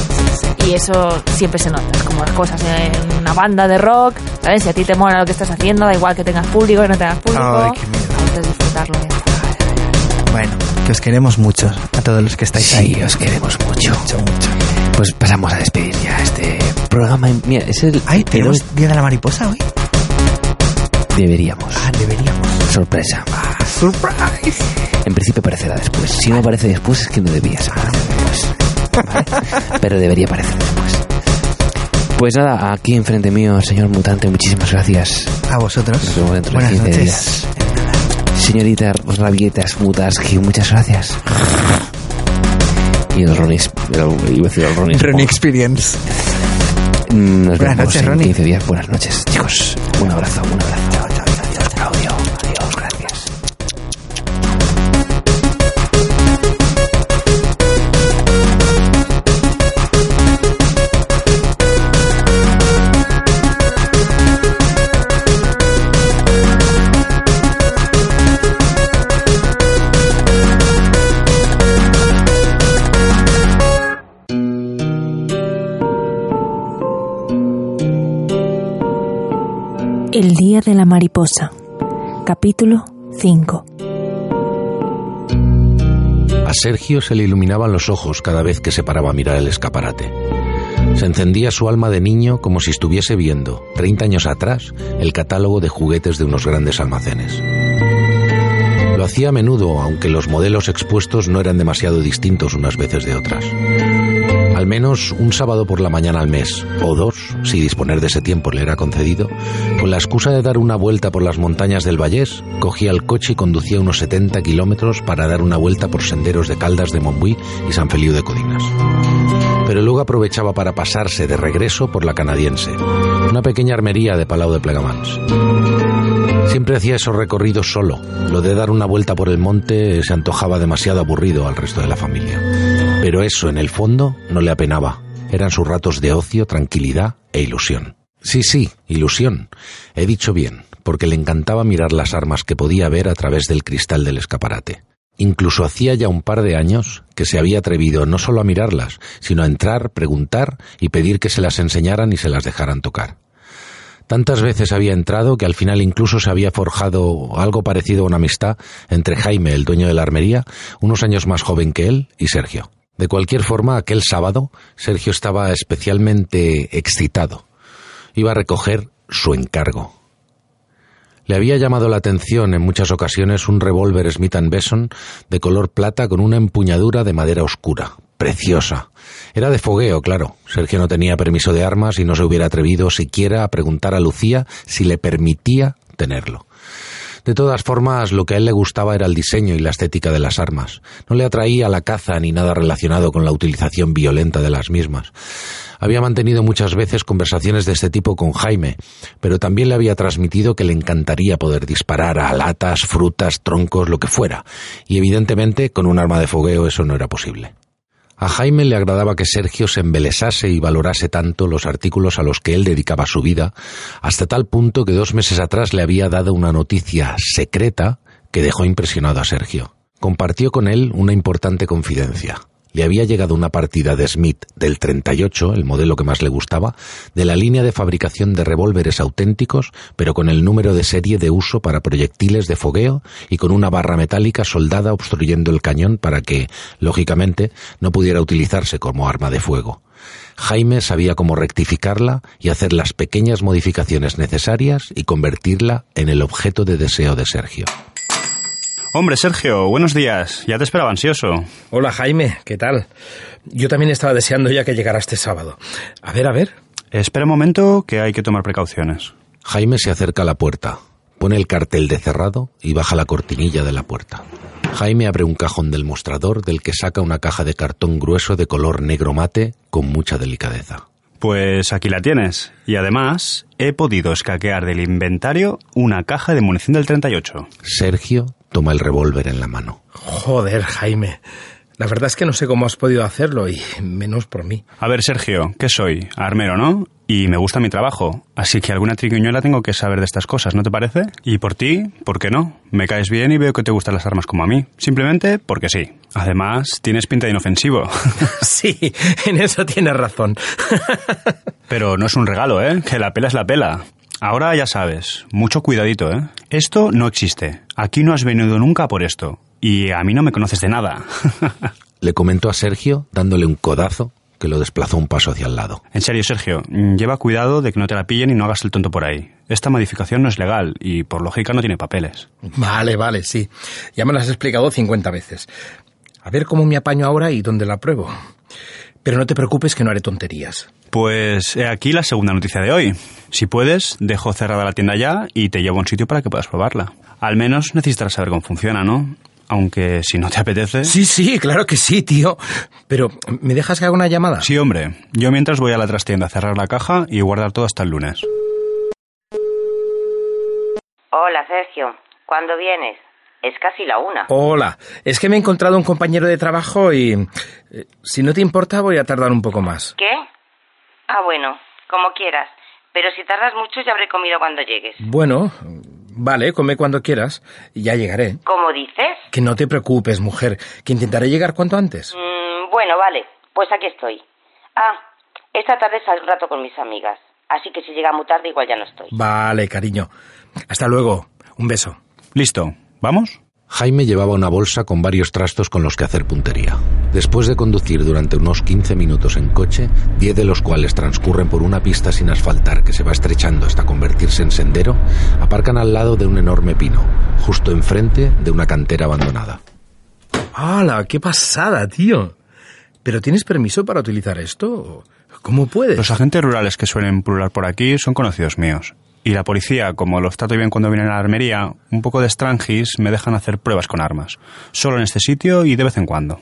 y eso siempre se nota, es como las cosas en una banda de rock, ¿sabes? Si a ti te mola lo que estás haciendo, da igual que tengas público, que no tengas público, Ay, qué miedo. puedes disfrutarlo ya. Bueno, que os queremos mucho a todos los que estáis ahí. Sí, os queremos mucho. Mucho, mucho. Pues pasamos a despedir ya este programa. Mira, es el. Ay, el ¿tenemos Día de la Mariposa hoy? Deberíamos. Ah, deberíamos. Sorpresa. Ah, surprise. En principio aparecerá después. Si no aparece después es que no debía aparecer después. ¿Vale? Pero debería aparecer después. Pues nada, aquí enfrente mío, señor mutante, muchísimas gracias. A vosotros. Nos vemos dentro de Buenas 15 noches. días. Señorita Rabietas Mutaski, muchas gracias. Y el Ronnie, iba a decir el Ronnie. Ronnie Experience. Nos Buenas vemos noches, en Ronnie. 15 días. Buenas noches, chicos. Un abrazo, un abrazo. El Día de la Mariposa, capítulo 5. A Sergio se le iluminaban los ojos cada vez que se paraba a mirar el escaparate. Se encendía su alma de niño como si estuviese viendo, 30 años atrás, el catálogo de juguetes de unos grandes almacenes. Lo hacía a menudo, aunque los modelos expuestos no eran demasiado distintos unas veces de otras. Al menos un sábado por la mañana al mes, o dos, si disponer de ese tiempo le era concedido, con la excusa de dar una vuelta por las montañas del Vallés, cogía el coche y conducía unos 70 kilómetros para dar una vuelta por senderos de Caldas de Montbui y San Feliu de Codinas. Pero luego aprovechaba para pasarse de regreso por la canadiense, una pequeña armería de Palau de Plegamans. Siempre hacía esos recorridos solo. Lo de dar una vuelta por el monte se antojaba demasiado aburrido al resto de la familia. Pero eso, en el fondo, no le apenaba. Eran sus ratos de ocio, tranquilidad e ilusión. Sí, sí, ilusión. He dicho bien, porque le encantaba mirar las armas que podía ver a través del cristal del escaparate. Incluso hacía ya un par de años que se había atrevido no solo a mirarlas, sino a entrar, preguntar y pedir que se las enseñaran y se las dejaran tocar. Tantas veces había entrado que al final incluso se había forjado algo parecido a una amistad entre Jaime, el dueño de la armería, unos años más joven que él, y Sergio. De cualquier forma, aquel sábado, Sergio estaba especialmente excitado. Iba a recoger su encargo. Le había llamado la atención en muchas ocasiones un revólver Smith Besson de color plata con una empuñadura de madera oscura, preciosa. Era de fogueo, claro. Sergio no tenía permiso de armas y no se hubiera atrevido siquiera a preguntar a Lucía si le permitía tenerlo. De todas formas, lo que a él le gustaba era el diseño y la estética de las armas. No le atraía la caza ni nada relacionado con la utilización violenta de las mismas. Había mantenido muchas veces conversaciones de este tipo con Jaime, pero también le había transmitido que le encantaría poder disparar a latas, frutas, troncos, lo que fuera, y evidentemente con un arma de fogueo eso no era posible. A Jaime le agradaba que Sergio se embelesase y valorase tanto los artículos a los que él dedicaba su vida, hasta tal punto que dos meses atrás le había dado una noticia secreta que dejó impresionado a Sergio. Compartió con él una importante confidencia le había llegado una partida de Smith del 38, el modelo que más le gustaba, de la línea de fabricación de revólveres auténticos, pero con el número de serie de uso para proyectiles de fogueo y con una barra metálica soldada obstruyendo el cañón para que, lógicamente, no pudiera utilizarse como arma de fuego. Jaime sabía cómo rectificarla y hacer las pequeñas modificaciones necesarias y convertirla en el objeto de deseo de Sergio. Hombre, Sergio, buenos días. Ya te esperaba ansioso. Hola, Jaime, ¿qué tal? Yo también estaba deseando ya que llegara este sábado. A ver, a ver. Espera un momento, que hay que tomar precauciones. Jaime se acerca a la puerta, pone el cartel de cerrado y baja la cortinilla de la puerta. Jaime abre un cajón del mostrador del que saca una caja de cartón grueso de color negro mate con mucha delicadeza. Pues aquí la tienes. Y además, he podido escaquear del inventario una caja de munición del 38. Sergio toma el revólver en la mano. Joder, Jaime. La verdad es que no sé cómo has podido hacerlo y menos por mí. A ver, Sergio, ¿qué soy? Armero, ¿no? Y me gusta mi trabajo, así que alguna triquiñuela tengo que saber de estas cosas, ¿no te parece? Y por ti, ¿por qué no? Me caes bien y veo que te gustan las armas como a mí. Simplemente porque sí. Además, tienes pinta de inofensivo. sí, en eso tienes razón. Pero no es un regalo, ¿eh? Que la pela es la pela. Ahora ya sabes, mucho cuidadito, ¿eh? Esto no existe. Aquí no has venido nunca por esto. Y a mí no me conoces de nada. Le comentó a Sergio, dándole un codazo que lo desplazó un paso hacia el lado. En serio, Sergio, lleva cuidado de que no te la pillen y no hagas el tonto por ahí. Esta modificación no es legal y por lógica no tiene papeles. Vale, vale, sí. Ya me lo has explicado 50 veces. A ver cómo me apaño ahora y dónde la pruebo. Pero no te preocupes que no haré tonterías. Pues he aquí la segunda noticia de hoy. Si puedes, dejo cerrada la tienda ya y te llevo a un sitio para que puedas probarla. Al menos necesitarás saber cómo funciona, ¿no? Aunque si no te apetece. Sí, sí, claro que sí, tío. Pero, ¿me dejas que haga una llamada? Sí, hombre. Yo mientras voy a la trastienda a cerrar la caja y guardar todo hasta el lunes. Hola, Sergio. ¿Cuándo vienes? Es casi la una. Hola, es que me he encontrado un compañero de trabajo y... eh, si no te importa, voy a tardar un poco más. ¿Qué? Ah, bueno, como quieras. Pero si tardas mucho ya habré comido cuando llegues. Bueno, vale, come cuando quieras y ya llegaré. ¿Cómo dices? Que no te preocupes, mujer, que intentaré llegar cuanto antes. Mm, bueno, vale. Pues aquí estoy. Ah, esta tarde salgo un rato con mis amigas. Así que si llega muy tarde igual ya no estoy. Vale, cariño. Hasta luego. Un beso. ¿Listo? ¿Vamos? Jaime llevaba una bolsa con varios trastos con los que hacer puntería. Después de conducir durante unos 15 minutos en coche, 10 de los cuales transcurren por una pista sin asfaltar que se va estrechando hasta convertirse en sendero, aparcan al lado de un enorme pino, justo enfrente de una cantera abandonada. ¡Hala! ¡Qué pasada, tío! ¿Pero tienes permiso para utilizar esto? ¿Cómo puedes? Los agentes rurales que suelen pulular por aquí son conocidos míos. Y la policía, como los trato bien cuando vienen a la armería, un poco de estrangis me dejan hacer pruebas con armas. Solo en este sitio y de vez en cuando.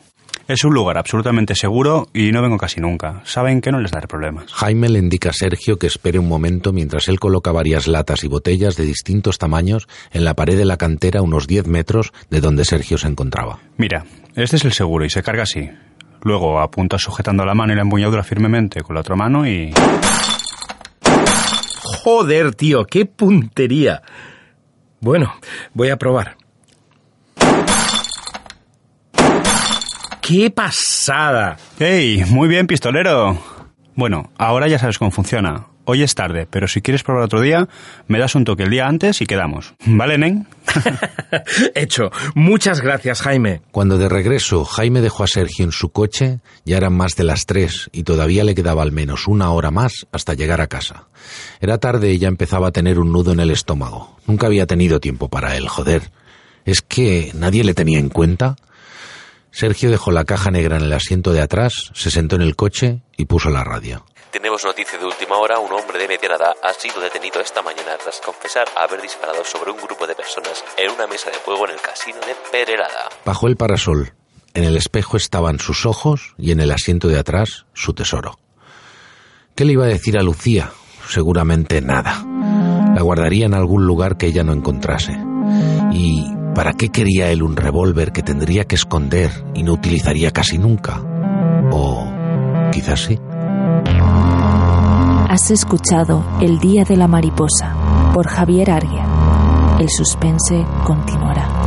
Es un lugar absolutamente seguro y no vengo casi nunca. Saben que no les daré problemas. Jaime le indica a Sergio que espere un momento mientras él coloca varias latas y botellas de distintos tamaños en la pared de la cantera a unos 10 metros de donde Sergio se encontraba. Mira, este es el seguro y se carga así. Luego apunta sujetando la mano y la empuñadura firmemente con la otra mano y... Joder, tío, qué puntería. Bueno, voy a probar. ¡Qué pasada! ¡Ey! Muy bien, pistolero. Bueno, ahora ya sabes cómo funciona. Hoy es tarde, pero si quieres probar otro día, me das un toque el día antes y quedamos. ¿Vale, Nen? Hecho. Muchas gracias, Jaime. Cuando de regreso Jaime dejó a Sergio en su coche, ya eran más de las tres y todavía le quedaba al menos una hora más hasta llegar a casa. Era tarde y ya empezaba a tener un nudo en el estómago. Nunca había tenido tiempo para él, joder. ¿Es que nadie le tenía en cuenta? Sergio dejó la caja negra en el asiento de atrás, se sentó en el coche y puso la radio. Tenemos noticia de última hora. Un hombre de mediana edad ha sido detenido esta mañana tras confesar haber disparado sobre un grupo de personas en una mesa de juego en el casino de Perelada. Bajo el parasol, en el espejo estaban sus ojos y en el asiento de atrás su tesoro. ¿Qué le iba a decir a Lucía? Seguramente nada. La guardaría en algún lugar que ella no encontrase. ¿Y para qué quería él un revólver que tendría que esconder y no utilizaría casi nunca? O quizás sí. Has escuchado El Día de la Mariposa por Javier Arguia. El suspense continuará.